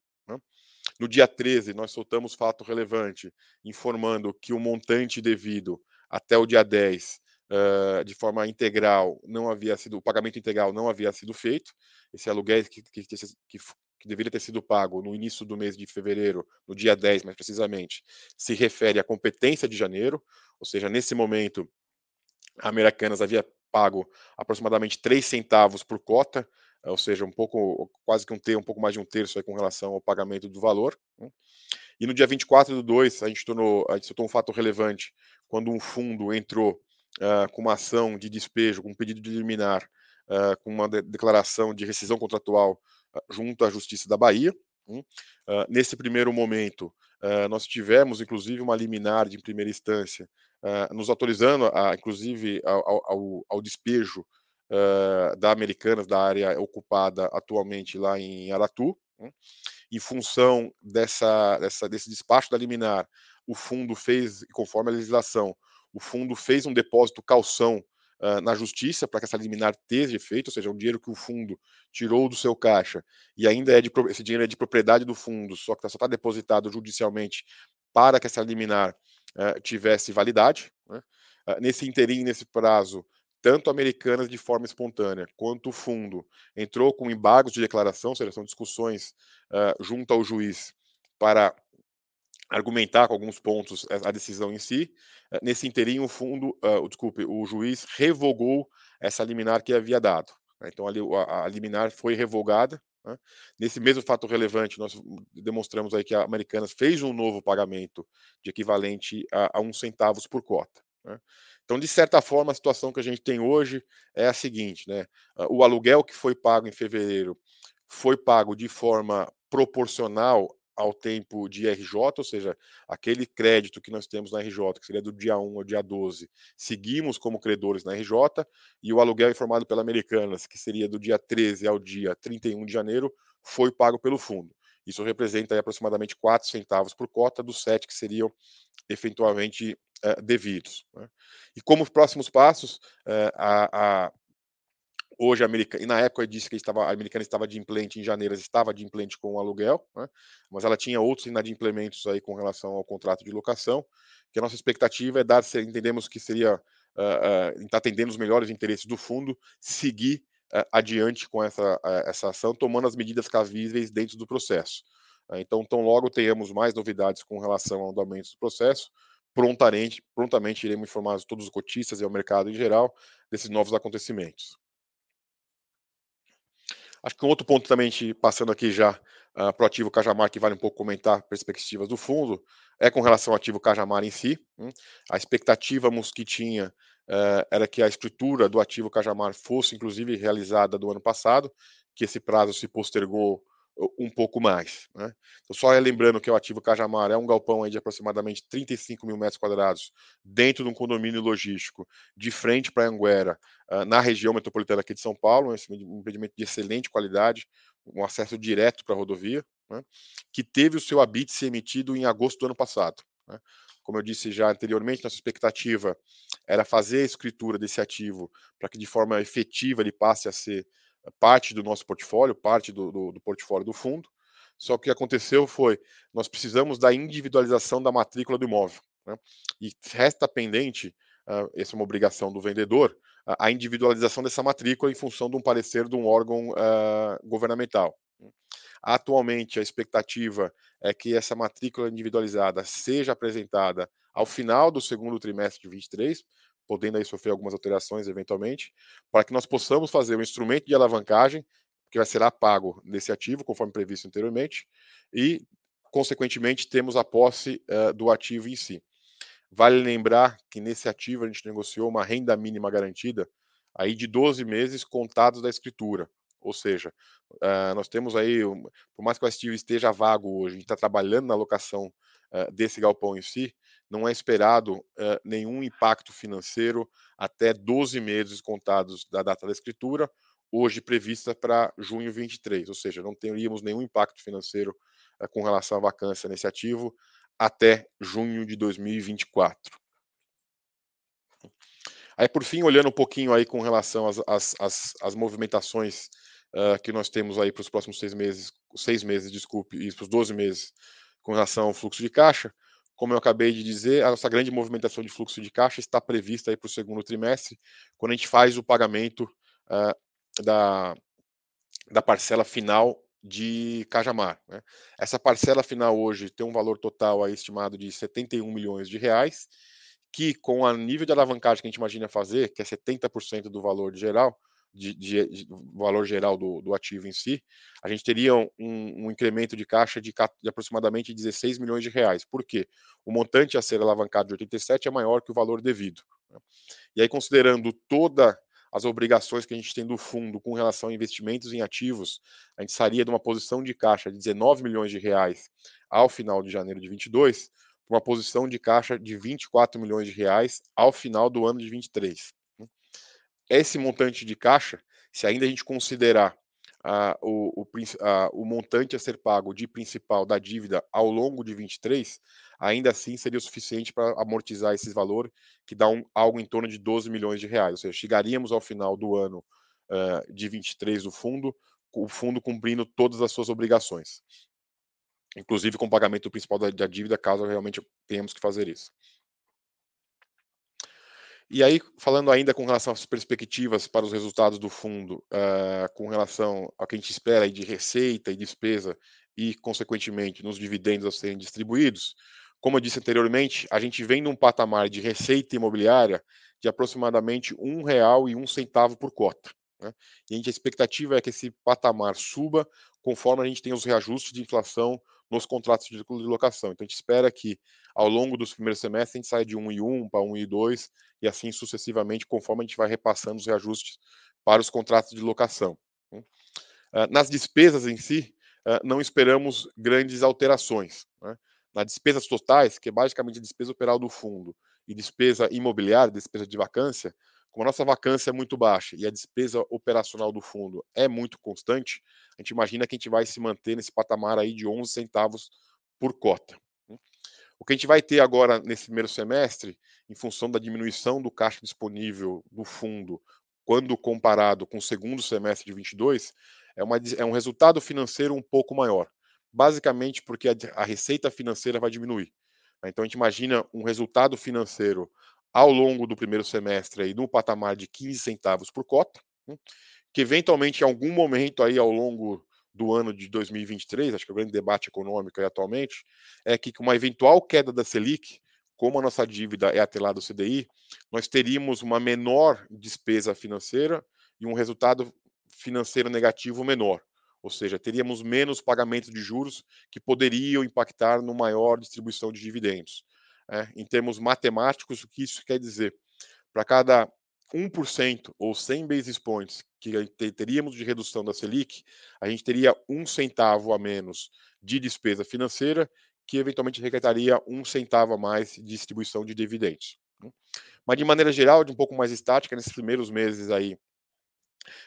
No dia 13, nós soltamos fato relevante, informando que o montante devido até o dia 10, uh, de forma integral, não havia sido, o pagamento integral não havia sido feito. Esse aluguel que, que, que, que deveria ter sido pago no início do mês de fevereiro, no dia 10 mais precisamente, se refere à competência de janeiro, ou seja, nesse momento, a Americanas havia pago aproximadamente 3 centavos por cota ou seja, um pouco, quase que um ter, um pouco mais de um terço aí com relação ao pagamento do valor. Né? E no dia 24 do 2, a gente tornou, a gente soltou um fato relevante quando um fundo entrou uh, com uma ação de despejo, com um pedido de liminar, uh, com uma de declaração de rescisão contratual uh, junto à Justiça da Bahia. Uh, nesse primeiro momento, nós tivemos, inclusive, uma liminar de primeira instância, nos autorizando, a, inclusive, ao, ao, ao despejo da Americanas, da área ocupada atualmente lá em Aratu. Né? Em função dessa, dessa, desse despacho da liminar, o fundo fez, conforme a legislação, o fundo fez um depósito calção uh, na justiça para que essa liminar tenha efeito, ou seja, um dinheiro que o fundo tirou do seu caixa e ainda é de esse dinheiro é de propriedade do fundo, só que só está depositado judicialmente para que essa liminar uh, tivesse validade. Né? Uh, nesse interim, nesse prazo, tanto Americanas de forma espontânea quanto o fundo entrou com embargos de declaração, ou seja, são discussões junto ao juiz para argumentar com alguns pontos a decisão em si. Eh, nesse inteirinho, o fundo, uh, desculpe, o juiz revogou essa liminar que havia dado. Né? Então, ali, a, a liminar foi revogada. Né? Nesse mesmo fato relevante, nós demonstramos aí que a Americanas fez um novo pagamento de equivalente a, a um centavos por cota. Né? Então, de certa forma, a situação que a gente tem hoje é a seguinte: né? o aluguel que foi pago em fevereiro foi pago de forma proporcional ao tempo de RJ, ou seja, aquele crédito que nós temos na RJ, que seria do dia 1 ao dia 12, seguimos como credores na RJ, e o aluguel informado pela Americanas, que seria do dia 13 ao dia 31 de janeiro, foi pago pelo fundo. Isso representa aproximadamente 4 centavos por cota dos 7 que seriam eventualmente eh, devidos. Né? E como próximos passos, eh, a, a hoje a americana, e na época disse que estava, a americana estava de implante em janeiro, estava de implante com o aluguel, né? mas ela tinha outros inadimplementos aí com relação ao contrato de locação, que a nossa expectativa é dar, entendemos que seria, uh, uh, atendendo os melhores interesses do fundo, seguir uh, adiante com essa, essa ação, tomando as medidas cabíveis dentro do processo. Então, tão logo tenhamos mais novidades com relação ao andamento do processo, prontamente, prontamente iremos informar todos os cotistas e ao mercado em geral desses novos acontecimentos. Acho que um outro ponto também, passando aqui já uh, para o ativo Cajamar, que vale um pouco comentar perspectivas do fundo, é com relação ao ativo Cajamar em si. Hein? A expectativa que tinha uh, era que a escritura do ativo Cajamar fosse, inclusive, realizada do ano passado, que esse prazo se postergou um pouco mais. Né? Então, só lembrando que o ativo Cajamar é um galpão aí de aproximadamente 35 mil metros quadrados dentro de um condomínio logístico de frente para Anguera, uh, na região metropolitana aqui de São Paulo, um empreendimento de excelente qualidade, um acesso direto para a rodovia, né? que teve o seu habite emitido em agosto do ano passado. Né? Como eu disse já anteriormente, nossa expectativa era fazer a escritura desse ativo para que de forma efetiva ele passe a ser parte do nosso portfólio, parte do, do, do portfólio do fundo. Só que o que aconteceu foi, nós precisamos da individualização da matrícula do imóvel. Né? E resta pendente, uh, essa é uma obrigação do vendedor, a individualização dessa matrícula em função de um parecer de um órgão uh, governamental. Atualmente, a expectativa é que essa matrícula individualizada seja apresentada ao final do segundo trimestre de 23, podendo aí sofrer algumas alterações eventualmente, para que nós possamos fazer o instrumento de alavancagem, que vai ser pago nesse ativo, conforme previsto anteriormente, e, consequentemente, temos a posse uh, do ativo em si. Vale lembrar que nesse ativo a gente negociou uma renda mínima garantida aí de 12 meses contados da escritura. Ou seja, uh, nós temos aí, um, por mais que o ativo esteja vago hoje, a gente está trabalhando na alocação uh, desse galpão em si, não é esperado uh, nenhum impacto financeiro até 12 meses contados da data da escritura, hoje prevista para junho 23, ou seja, não teríamos nenhum impacto financeiro uh, com relação à vacância nesse ativo até junho de 2024. Aí, por fim, olhando um pouquinho aí com relação às, às, às, às movimentações uh, que nós temos aí para os próximos seis meses, seis meses, desculpe, e para os 12 meses com relação ao fluxo de caixa, como eu acabei de dizer, a nossa grande movimentação de fluxo de caixa está prevista para o segundo trimestre, quando a gente faz o pagamento uh, da, da parcela final de Cajamar. Né? Essa parcela final hoje tem um valor total aí estimado de 71 milhões de reais, que com o nível de alavancagem que a gente imagina fazer, que é 70% do valor de geral, de, de, de valor geral do, do, ativo em si, a gente teria um, um incremento de caixa de, de, aproximadamente 16 milhões de reais. Por quê? O montante a ser alavancado de 87 é maior que o valor devido. Né? E aí, considerando toda as obrigações que a gente tem do fundo com relação a investimentos em ativos, a gente sairia de uma posição de caixa de 19 milhões de reais ao final de janeiro de 22 para uma posição de caixa de 24 milhões de reais ao final do ano de 23. Esse montante de caixa, se ainda a gente considerar ah, o, o, ah, o, montante a ser pago de principal da dívida ao longo de 23, ainda assim seria o suficiente para amortizar esse valor, que dá um, algo em torno de 12 milhões de reais. Ou seja, chegaríamos ao final do ano uh, de 23 do fundo, o fundo cumprindo todas as suas obrigações, inclusive com o pagamento principal da, da dívida, caso realmente tenhamos que fazer isso. E aí, falando ainda com relação às perspectivas para os resultados do fundo, uh, com relação ao que a gente espera de receita e despesa e, consequentemente, nos dividendos a serem distribuídos, como eu disse anteriormente, a gente vem num patamar de receita imobiliária de aproximadamente um centavo por cota. Né? E a, gente, a expectativa é que esse patamar suba conforme a gente tem os reajustes de inflação nos contratos de locação. Então a gente espera que ao longo dos primeiros semestres a gente saia de 1,1 para 1,2 e assim sucessivamente, conforme a gente vai repassando os reajustes para os contratos de locação. Né. Ah, nas despesas em si, ah, não esperamos grandes alterações. Né? Nas despesas totais, que é basicamente a despesa operal do fundo, e despesa imobiliária, despesa de vacância, como a nossa vacância é muito baixa e a despesa operacional do fundo é muito constante, a gente imagina que a gente vai se manter nesse patamar aí de 11 centavos por cota. Né. O que a gente vai ter agora nesse primeiro semestre, em função da diminuição do caixa disponível do fundo, quando comparado com o segundo semestre de 22, é, uma, é um resultado financeiro um pouco maior. Basicamente porque a, a receita financeira vai diminuir. Né. Então a gente imagina um resultado financeiro ao longo do primeiro semestre aí no patamar de 15 centavos por cota, né, que eventualmente em algum momento aí ao longo do ano de 2023, acho que é o grande debate econômico aí atualmente, é que com uma eventual queda da Selic, como a nossa dívida é atrelada ao CDI, nós teríamos uma menor despesa financeira e um resultado financeiro negativo menor. Ou seja, teríamos menos pagamentos de juros que poderiam impactar no maior distribuição de dividendos. É, em termos matemáticos, o que isso quer dizer? Para cada 1% ou 100 basis points que teríamos de redução da Selic, a gente teria um centavo a menos de despesa financeira, que eventualmente requentaria um centavo a mais de distribuição de dividendos. Né? Mas de maneira geral, de um pouco mais estática, nesses primeiros meses aí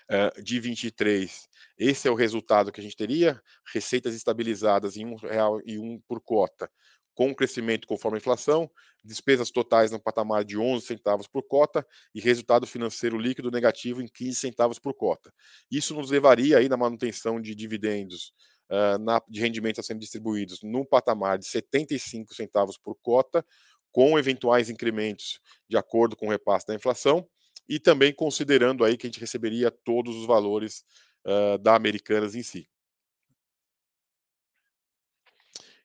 uh, de 23, esse é o resultado que a gente teria, receitas estabilizadas em um real e um por cota, com crescimento conforme a inflação, despesas totais no patamar de 11 centavos por cota e resultado financeiro líquido negativo em 15 centavos por cota. Isso nos levaria aí na manutenção de dividendos uh, na, de rendimentos a sendo distribuídos no patamar de 75 centavos por cota, com eventuais incrementos de acordo com o repasse da inflação e também considerando aí que a gente receberia todos os valores uh, da Americanas em si.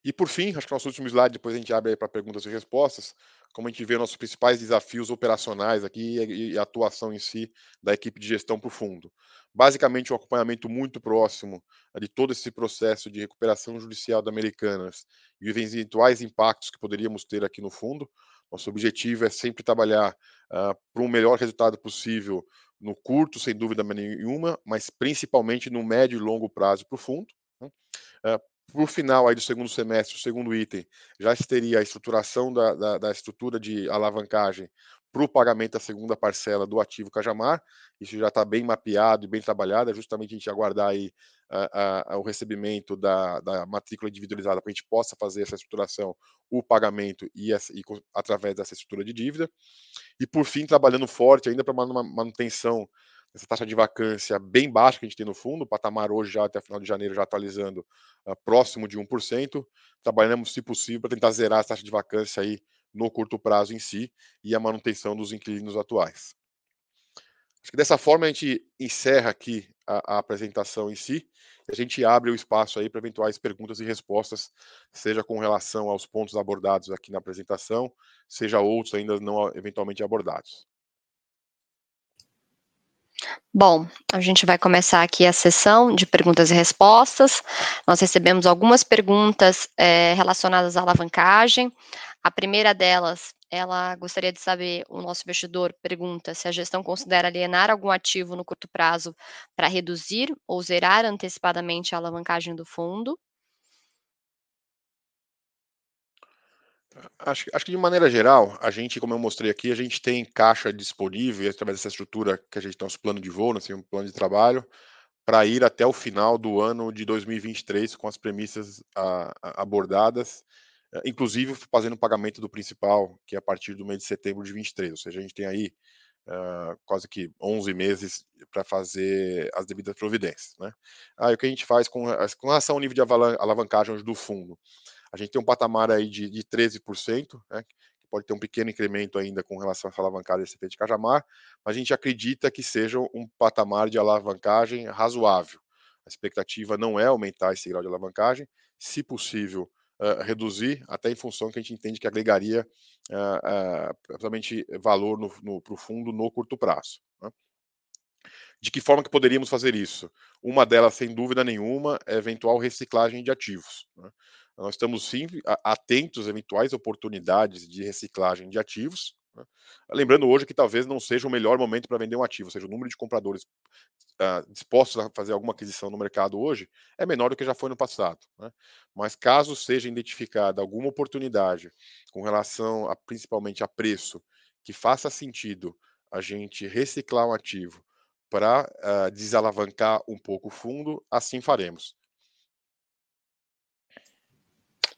E por fim, acho que nosso último slide, depois a gente abre para perguntas e respostas, como a gente vê nossos principais desafios operacionais aqui e a atuação em si da equipe de gestão para o fundo. Basicamente, um acompanhamento muito próximo de todo esse processo de recuperação judicial da Americanas e eventuais impactos que poderíamos ter aqui no fundo. Nosso objetivo é sempre trabalhar uh, para um melhor resultado possível no curto, sem dúvida nenhuma, mas principalmente no médio e longo prazo para o fundo. Uh, para o final aí do segundo semestre, o segundo item, já teria a estruturação da, da, da estrutura de alavancagem para o pagamento da segunda parcela do ativo Cajamar. Isso já está bem mapeado e bem trabalhado. É justamente a gente aguardar aí a, a, o recebimento da, da matrícula individualizada para a gente possa fazer essa estruturação, o pagamento e, e, através dessa estrutura de dívida. E por fim, trabalhando forte ainda para uma manutenção essa taxa de vacância bem baixa que a gente tem no fundo, o patamar hoje já até final de janeiro já atualizando uh, próximo de 1%. Trabalhamos, se possível, para tentar zerar a taxa de vacância aí no curto prazo em si e a manutenção dos inquilinos atuais. Acho que dessa forma a gente encerra aqui a, a apresentação em si a gente abre o espaço aí para eventuais perguntas e respostas, seja com relação aos pontos abordados aqui na apresentação, seja outros ainda não eventualmente abordados. Bom, a gente vai começar aqui a sessão de perguntas e respostas. Nós recebemos algumas perguntas é, relacionadas à alavancagem. A primeira delas, ela gostaria de saber, o nosso investidor pergunta se a gestão considera alienar algum ativo no curto prazo para reduzir ou zerar antecipadamente a alavancagem do fundo. Acho, acho que de maneira geral, a gente, como eu mostrei aqui, a gente tem caixa disponível através dessa estrutura que a gente tem nosso plano de voo, assim, um plano de trabalho, para ir até o final do ano de 2023 com as premissas a, a, abordadas, eh, inclusive fazendo o pagamento do principal, que é a partir do mês de setembro de 23. Ou seja, a gente tem aí uh, quase que 11 meses para fazer as devidas providências. Né? Aí o que a gente faz com, com relação ao nível de alavancagem do fundo? A gente tem um patamar aí de, de 13%, né, que pode ter um pequeno incremento ainda com relação à alavancagem desse de Cajamar, mas a gente acredita que seja um patamar de alavancagem razoável. A expectativa não é aumentar esse grau de alavancagem, se possível, uh, reduzir, até em função que a gente entende que agregaria uh, uh, valor para o fundo no curto prazo. Né? De que forma que poderíamos fazer isso? Uma delas, sem dúvida nenhuma, é eventual reciclagem de ativos. Né? Nós estamos sim atentos a eventuais oportunidades de reciclagem de ativos. Né? Lembrando hoje que talvez não seja o melhor momento para vender um ativo, ou seja, o número de compradores uh, dispostos a fazer alguma aquisição no mercado hoje é menor do que já foi no passado. Né? Mas caso seja identificada alguma oportunidade com relação a principalmente a preço que faça sentido a gente reciclar um ativo para uh, desalavancar um pouco o fundo, assim faremos.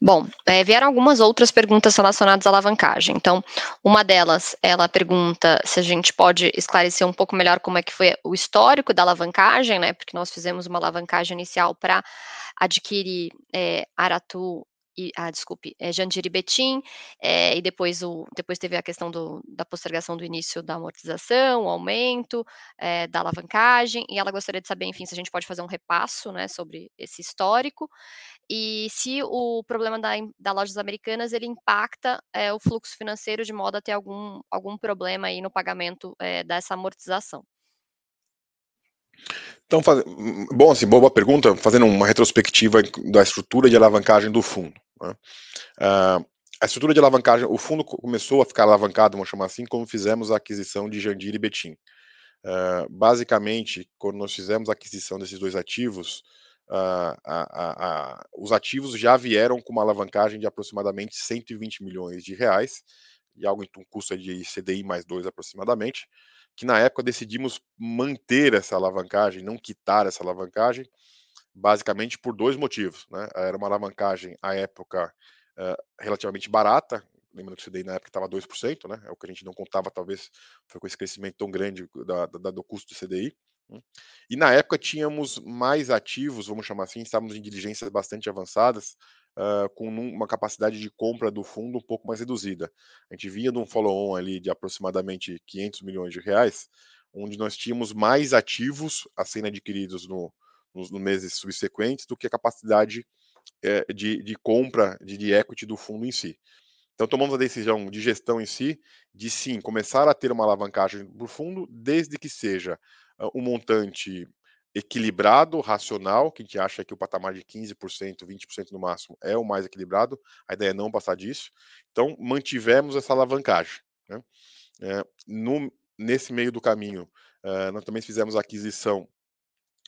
Bom, é, vieram algumas outras perguntas relacionadas à alavancagem. Então, uma delas, ela pergunta se a gente pode esclarecer um pouco melhor como é que foi o histórico da alavancagem, né? Porque nós fizemos uma alavancagem inicial para adquirir é, Aratu e, ah, desculpe, é, Jandiri Betim, é, e depois, o, depois teve a questão do, da postergação do início da amortização, o aumento é, da alavancagem, e ela gostaria de saber, enfim, se a gente pode fazer um repasso, né, sobre esse histórico, e se o problema da, da Lojas Americanas, ele impacta é, o fluxo financeiro de modo a ter algum, algum problema aí no pagamento é, dessa amortização. Então, faz... bom, assim, boa pergunta, fazendo uma retrospectiva da estrutura de alavancagem do fundo. Né? Uh, a estrutura de alavancagem, o fundo começou a ficar alavancado, vamos chamar assim, quando fizemos a aquisição de Jandir e Betim. Uh, basicamente, quando nós fizemos a aquisição desses dois ativos, uh, a, os ativos já vieram com uma alavancagem de aproximadamente 120 milhões de reais, e algo em um custo de CDI mais dois aproximadamente, que na época decidimos manter essa alavancagem, não quitar essa alavancagem, basicamente por dois motivos. Né? Era uma alavancagem à época uh, relativamente barata, lembrando que o CDI na época estava 2%, né? é o que a gente não contava, talvez, foi com esse crescimento tão grande da, da, do custo do CDI. E na época tínhamos mais ativos, vamos chamar assim, estávamos em diligências bastante avançadas, uh, com uma capacidade de compra do fundo um pouco mais reduzida. A gente vinha de um follow-on ali de aproximadamente 500 milhões de reais, onde nós tínhamos mais ativos a serem adquiridos no, nos, nos meses subsequentes do que a capacidade é, de, de, compra de, de equity do fundo em si. Então tomamos a decisão de gestão em si, de sim começar a ter uma alavancagem para fundo, desde que seja um montante equilibrado, racional, que a gente acha que o patamar de 15%, 20% no máximo é o mais equilibrado, a ideia é não passar disso. Então, mantivemos essa alavancagem. Né? É, no, nesse meio do caminho, nós também fizemos a aquisição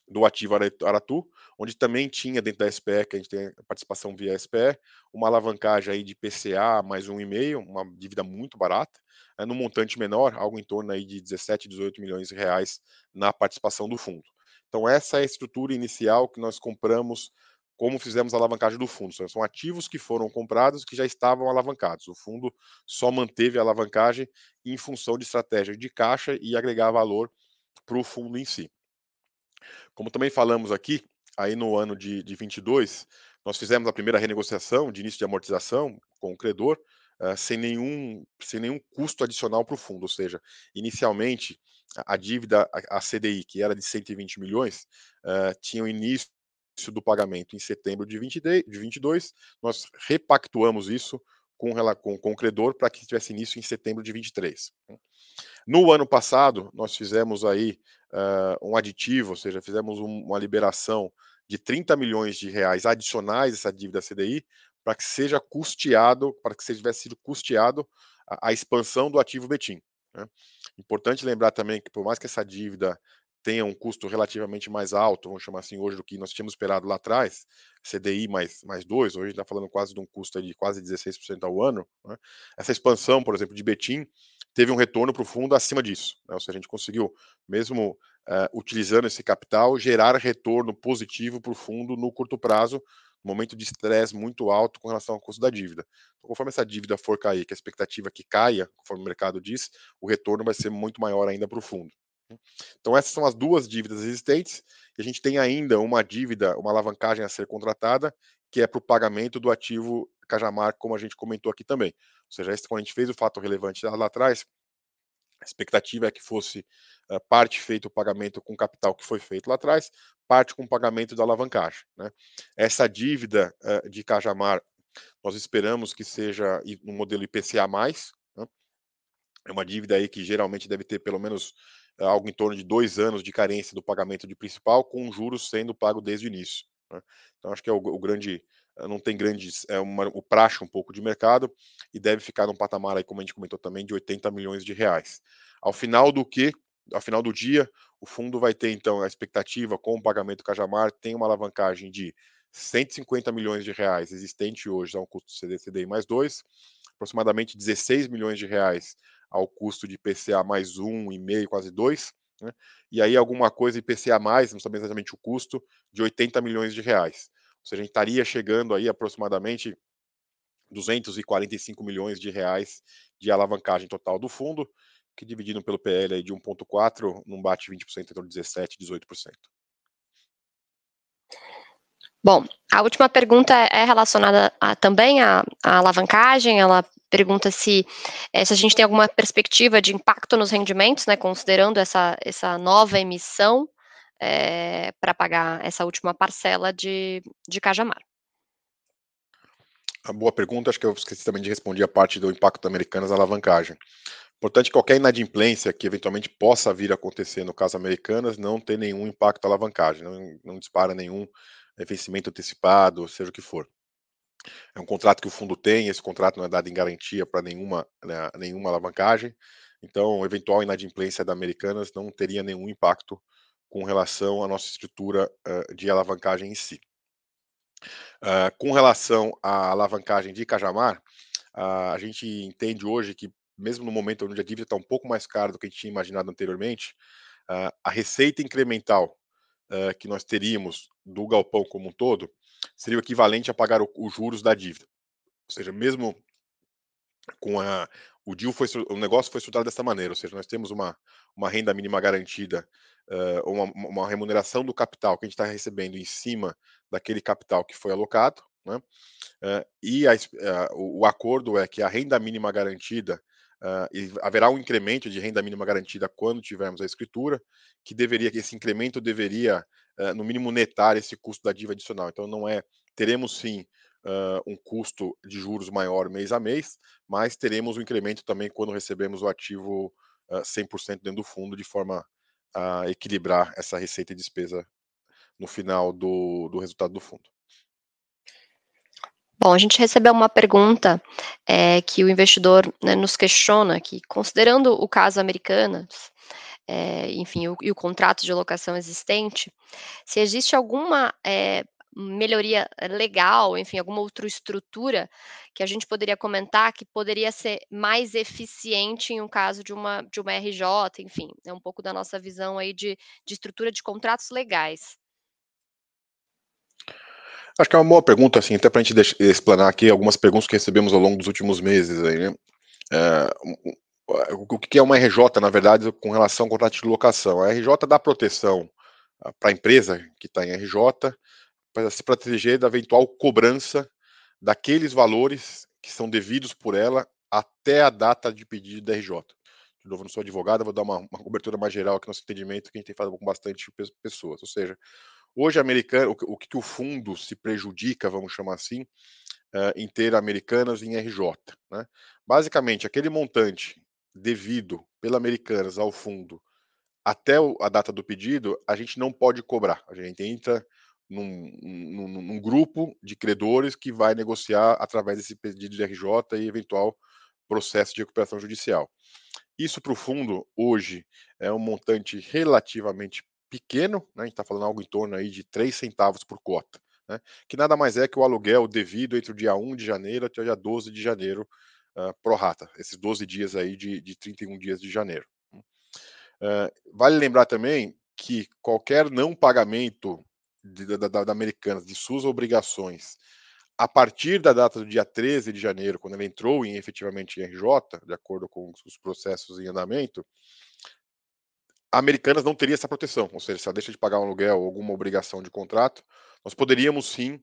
do ativo Aratu, onde também tinha dentro da SPE, que a gente tem a participação via SPE, uma alavancagem aí de PCA mais um e meio, uma dívida muito barata, é, no montante menor, algo em torno aí de 17, 18 milhões de reais na participação do fundo. Então essa é a estrutura inicial que nós compramos como fizemos a alavancagem do fundo. São ativos que foram comprados que já estavam alavancados. O fundo só manteve a alavancagem em função de estratégia de caixa e agregar valor para o fundo em si. Como também falamos aqui, aí no ano de, de 22, nós fizemos a primeira renegociação de início de amortização com o credor, uh, sem, nenhum, sem nenhum custo adicional para o fundo, ou seja, inicialmente a, a dívida, a, a, CDI, que era de 120 milhões, uh, tinha o início do pagamento em setembro de, 20 de, de 22, nós repactuamos isso com, com, com o credor para que tivesse início em setembro de 23. No ano passado, nós fizemos aí uh, um aditivo, ou seja, fizemos um, uma liberação de 30 milhões de reais adicionais essa dívida CDI para que seja custeado, para que tivesse sido custeado a, a expansão do ativo Betim. Né? Importante lembrar também que por mais que essa dívida tenha um custo relativamente mais alto, vamos chamar assim hoje do que nós tínhamos esperado lá atrás, CDI mais, mais 2, hoje está falando quase de um custo de quase 16% ao ano. Né? Essa expansão, por exemplo, de Betim, teve um retorno para o fundo acima disso. Né? Ou seja, a gente conseguiu, mesmo uh, utilizando esse capital, gerar retorno positivo para o fundo no curto prazo, momento de estresse muito alto com relação ao custo da dívida. Então, conforme essa dívida for cair, que a expectativa é que caia, conforme o mercado diz, o retorno vai ser muito maior ainda para o fundo. Então, essas são as duas dívidas existentes. E a gente tem ainda uma dívida, uma alavancagem a ser contratada, que é para o pagamento do ativo Cajamar, como a gente comentou aqui também. Ou seja, quando a gente fez o fato relevante lá, atrás, a expectativa é que fosse uh, parte feito o pagamento com capital que foi feito lá atrás, parte com o pagamento da alavancagem. Né? Essa dívida uh, de Cajamar, nós esperamos que seja no modelo IPCA+, né? é uma dívida aí que geralmente deve ter pelo menos algo em torno de dois anos de carência do pagamento de principal, com juros sendo pago desde o início. Né? Então, acho que é o, o grande não tem grandes, é uma, o praxe um pouco de mercado e deve ficar num patamar aí, como a gente comentou também, de 80 milhões de reais. Ao final do que, ao final do dia, o fundo vai ter então a expectativa com o pagamento Cajamar tem uma alavancagem de 150 milhões de reais existente hoje ao custo CD CDI mais dois, aproximadamente 16 milhões de reais ao custo de PCA mais um e meio, quase dois, né? e aí alguma coisa IPCA mais, não sabemos exatamente o custo, de 80 milhões de reais. Ou seja, a gente estaria chegando aí aproximadamente 245 milhões de reais de alavancagem total do fundo, que dividido pelo PL aí de 1,4 não bate 20%, então 17%, 18%. Bom, a última pergunta é relacionada a, também à, alavancagem. Ela pergunta se, é, se a gente tem alguma perspectiva de impacto nos rendimentos, né, considerando essa, essa nova emissão é, eh, para pagar essa última parcela de, de Cajamar? A boa pergunta, acho que eu esqueci também de responder a parte do impacto Americanas na alavancagem. Portanto, qualquer inadimplência que eventualmente possa vir a acontecer no caso Americanas não tem nenhum impacto alavancagem, não, não dispara nenhum vencimento antecipado, seja o que for. É um contrato que o fundo tem, esse contrato não é dado em garantia para nenhuma, né, nenhuma alavancagem, então, eventual inadimplência da Americanas não teria nenhum impacto com relação à nossa estrutura uh, de alavancagem em si. Uh, com relação à alavancagem de Cajamar, uh, a gente entende hoje que, mesmo no momento onde a dívida está um pouco mais cara do que a gente tinha imaginado anteriormente, a receita incremental que nós teríamos do galpão como um todo seria o equivalente a pagar os juros da dívida. Ou seja, mesmo com a, o deal foi o negócio foi estruturado dessa maneira, ou seja, nós temos uma, uma renda mínima garantida, uh, uma, uma remuneração do capital que a gente está recebendo em cima daquele capital que foi alocado, né? Uh, e a, uh, o, o, acordo é que a renda mínima garantida haverá um incremento de renda mínima garantida quando tivermos a escritura, que deveria que esse incremento deveria no mínimo netar esse custo da dívida adicional. Então não é teremos sim uh, um custo de juros maior mês a mês, mas teremos um incremento também quando recebemos o ativo uh, 100% dentro do fundo, de forma a equilibrar essa receita e despesa no final do, do resultado do fundo. Bom, a gente recebeu uma pergunta é, que o investidor né, nos questiona que, considerando o caso Americanas, é, enfim, o, e o contrato de locação existente, se existe alguma é, melhoria legal, enfim, alguma outra estrutura que a gente poderia comentar que poderia ser mais eficiente em um caso de uma, de uma RJ, enfim, é um pouco da nossa visão aí de, de estrutura de contratos legais. Acho que é uma boa pergunta, assim, até para a gente explanar aqui algumas perguntas que recebemos ao longo dos últimos meses aí, né? É, o que é uma RJ, na verdade, com relação ao contrato de locação? A RJ dá proteção ah, para a empresa que está em RJ, para se proteger da eventual cobrança daqueles valores que são devidos por ela até a data de pedido da RJ. De novo, não sou advogado, vou dar uma, uma cobertura mais geral aqui no nosso entendimento, que a gente tem falado com bastante pessoas. Ou seja, hoje americano, o, que o fundo se prejudica, vamos chamar assim, uh, em ter americanas em RJ. Né? Basicamente, aquele montante devido pela Americanas ao fundo até a data do pedido, a gente não pode cobrar. A gente entra num, num, num, grupo de credores que vai negociar através desse pedido de RJ e eventual processo de recuperação judicial. Isso para o fundo, hoje, é um montante relativamente pequeno, né? a gente está falando algo em torno aí de 3 centavos por cota, né? que nada mais é que o aluguel devido entre o dia 1 de janeiro até o dia 12 de janeiro, uh, pro rata, esses 12 dias aí de, de 31 dias de janeiro. Uh, vale lembrar também que qualquer não pagamento da, da, da Americanas de suas obrigações a partir da data do dia 13 de janeiro, quando ela entrou em efetivamente em RJ, de acordo com os processos em andamento, a Americanas não teria essa proteção, ou seja, se ela deixa de pagar um aluguel ou alguma obrigação de contrato, nós poderíamos sim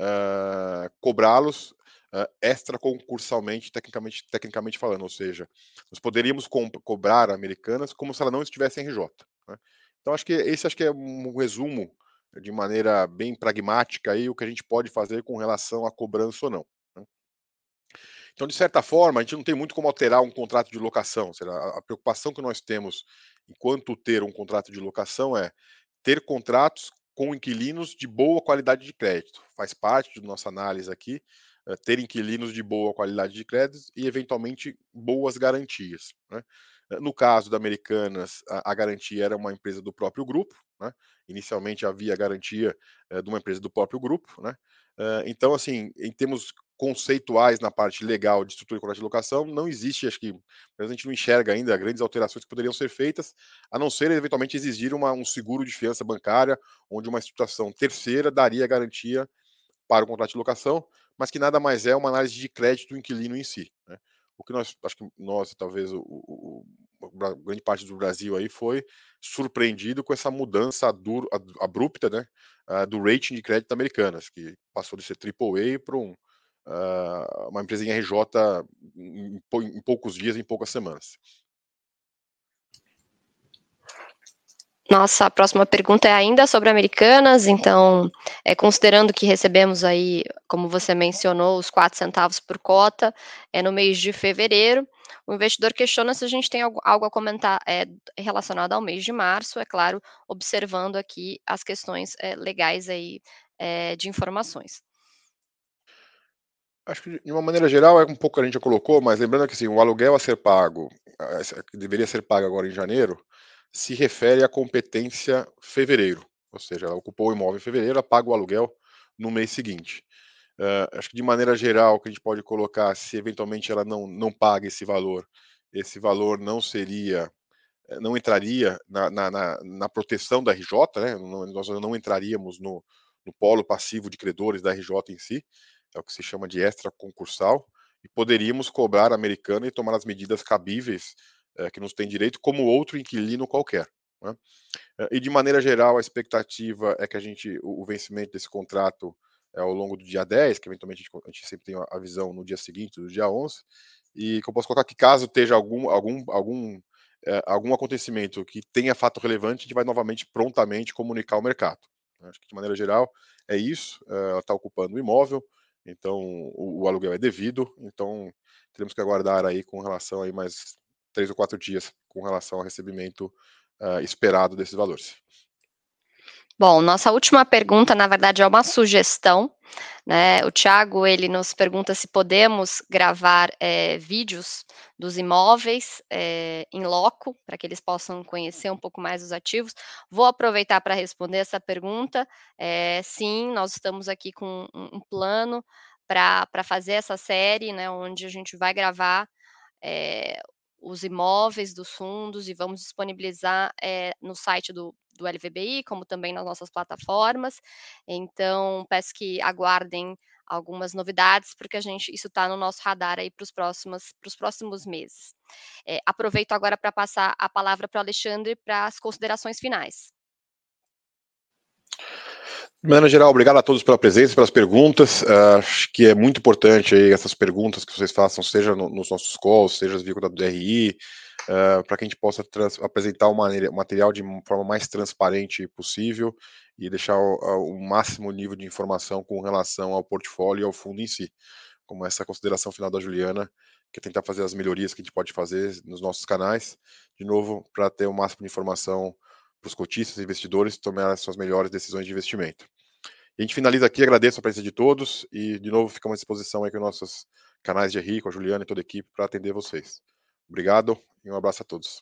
uh, cobrá-los uh, extraconcursalmente, tecnicamente, tecnicamente falando, ou seja, nós poderíamos co cobrar Americanas como se ela não estivesse em RJ. Né? Então, acho que esse acho que é um resumo de maneira bem pragmática aí o que a gente pode fazer com relação à cobrança ou não. Né? Então, de certa forma, a gente não tem muito como alterar um contrato de locação. Seja, a preocupação que nós temos enquanto ter um contrato de locação é ter contratos com inquilinos de boa qualidade de crédito. Faz parte da nossa análise aqui eh, ter inquilinos de boa qualidade de crédito e, eventualmente, boas garantias. Né? Eh, no caso da Americanas, a, a, garantia era uma empresa do próprio grupo, né? Inicialmente havia garantia uh, de uma empresa do próprio grupo, né? Então, assim, em termos conceituais na parte legal de estrutura de contrato de locação, não existe, acho que a gente não enxerga ainda grandes alterações que poderiam ser feitas, a não ser eventualmente exigir uma, um seguro de fiança bancária, onde uma instituição terceira daria garantia para o contrato de locação, mas que nada mais é uma análise de crédito do inquilino em si. Né? O que nós, acho que nós, talvez o, o, grande parte do Brasil aí foi surpreendido com essa mudança abrupta né, uh, do rating de crédito americanas, que passou de ser AAA para um, uh, uma empresa em RJ em, em poucos dias, em poucas semanas. Nossa próxima pergunta é ainda sobre Americanas, então, é, considerando que recebemos aí, como você mencionou, os 4 centavos por cota é, no mês de fevereiro, o investidor questiona se a gente tem algo, algo a comentar é, relacionado ao mês de março, é claro, observando aqui as questões é, legais aí é, de informações. Acho que de uma maneira geral é um pouco que a gente já colocou, mas lembrando que assim, o aluguel a ser pago, que deveria ser pago agora em janeiro, se refere à competência fevereiro, ou seja, ela ocupou o imóvel em fevereiro, ela paga o aluguel no mês seguinte. Uh, acho que de maneira geral, que a gente pode colocar, se eventualmente ela não, não paga esse valor, esse valor não seria, eh, não entraria na, na, na, na proteção da RJ, né? Nós não entraríamos no, no polo passivo de credores da RJ em si, é o que se chama de extra concursal, e poderíamos cobrar a americana e tomar as medidas cabíveis é, que nos tem direito, como outro inquilino qualquer. Né? Eh, e de maneira geral, a expectativa é que a gente, o, o vencimento desse contrato é ao longo do dia 10, que eventualmente a gente, a gente, sempre tem a visão no dia seguinte, do dia 11, e que eu posso colocar que caso esteja algum, algum, algum, é, algum acontecimento que tenha fato relevante, a gente vai novamente prontamente comunicar ao mercado. Acho que de maneira geral é isso, ela está ocupando o imóvel, então o, o, aluguel é devido, então teremos que aguardar aí com relação aí mais três ou quatro dias com relação ao recebimento uh, esperado desses valores. Bom, nossa última pergunta, na verdade, é uma sugestão. Né? O Tiago ele nos pergunta se podemos gravar é, vídeos dos imóveis é, em loco, para que eles possam conhecer um pouco mais os ativos. Vou aproveitar para responder essa pergunta. É, sim, nós estamos aqui com um, um plano para fazer essa série, né, onde a gente vai gravar os imóveis dos fundos e vamos disponibilizar é, no site do, do LVBI, como também nas nossas plataformas. Então, peço que aguardem algumas novidades, porque a gente isso está no nosso radar aí para os próximos, próximos meses. É, aproveito agora para passar a palavra para o Alexandre para as considerações finais. De maneira geral, obrigado a todos pela presença, pelas perguntas. Uh, acho que é muito importante aí essas perguntas que vocês façam, seja no, nos nossos calls, seja via da DRI, uh, para que a gente possa apresentar o material de forma mais transparente possível e deixar o, o, máximo nível de informação com relação ao portfólio e ao fundo em si, como essa consideração final da Juliana, que é tentar fazer as melhorias que a gente pode fazer nos nossos canais, de novo, para ter o máximo de informação para os cotistas e investidores tomar as suas melhores decisões de investimento. A gente finaliza aqui, agradeço a presença de todos e, de novo, ficamos à disposição aí com nossos canais de Henrique, a Juliana e toda a equipe para atender vocês. Obrigado e um abraço a todos.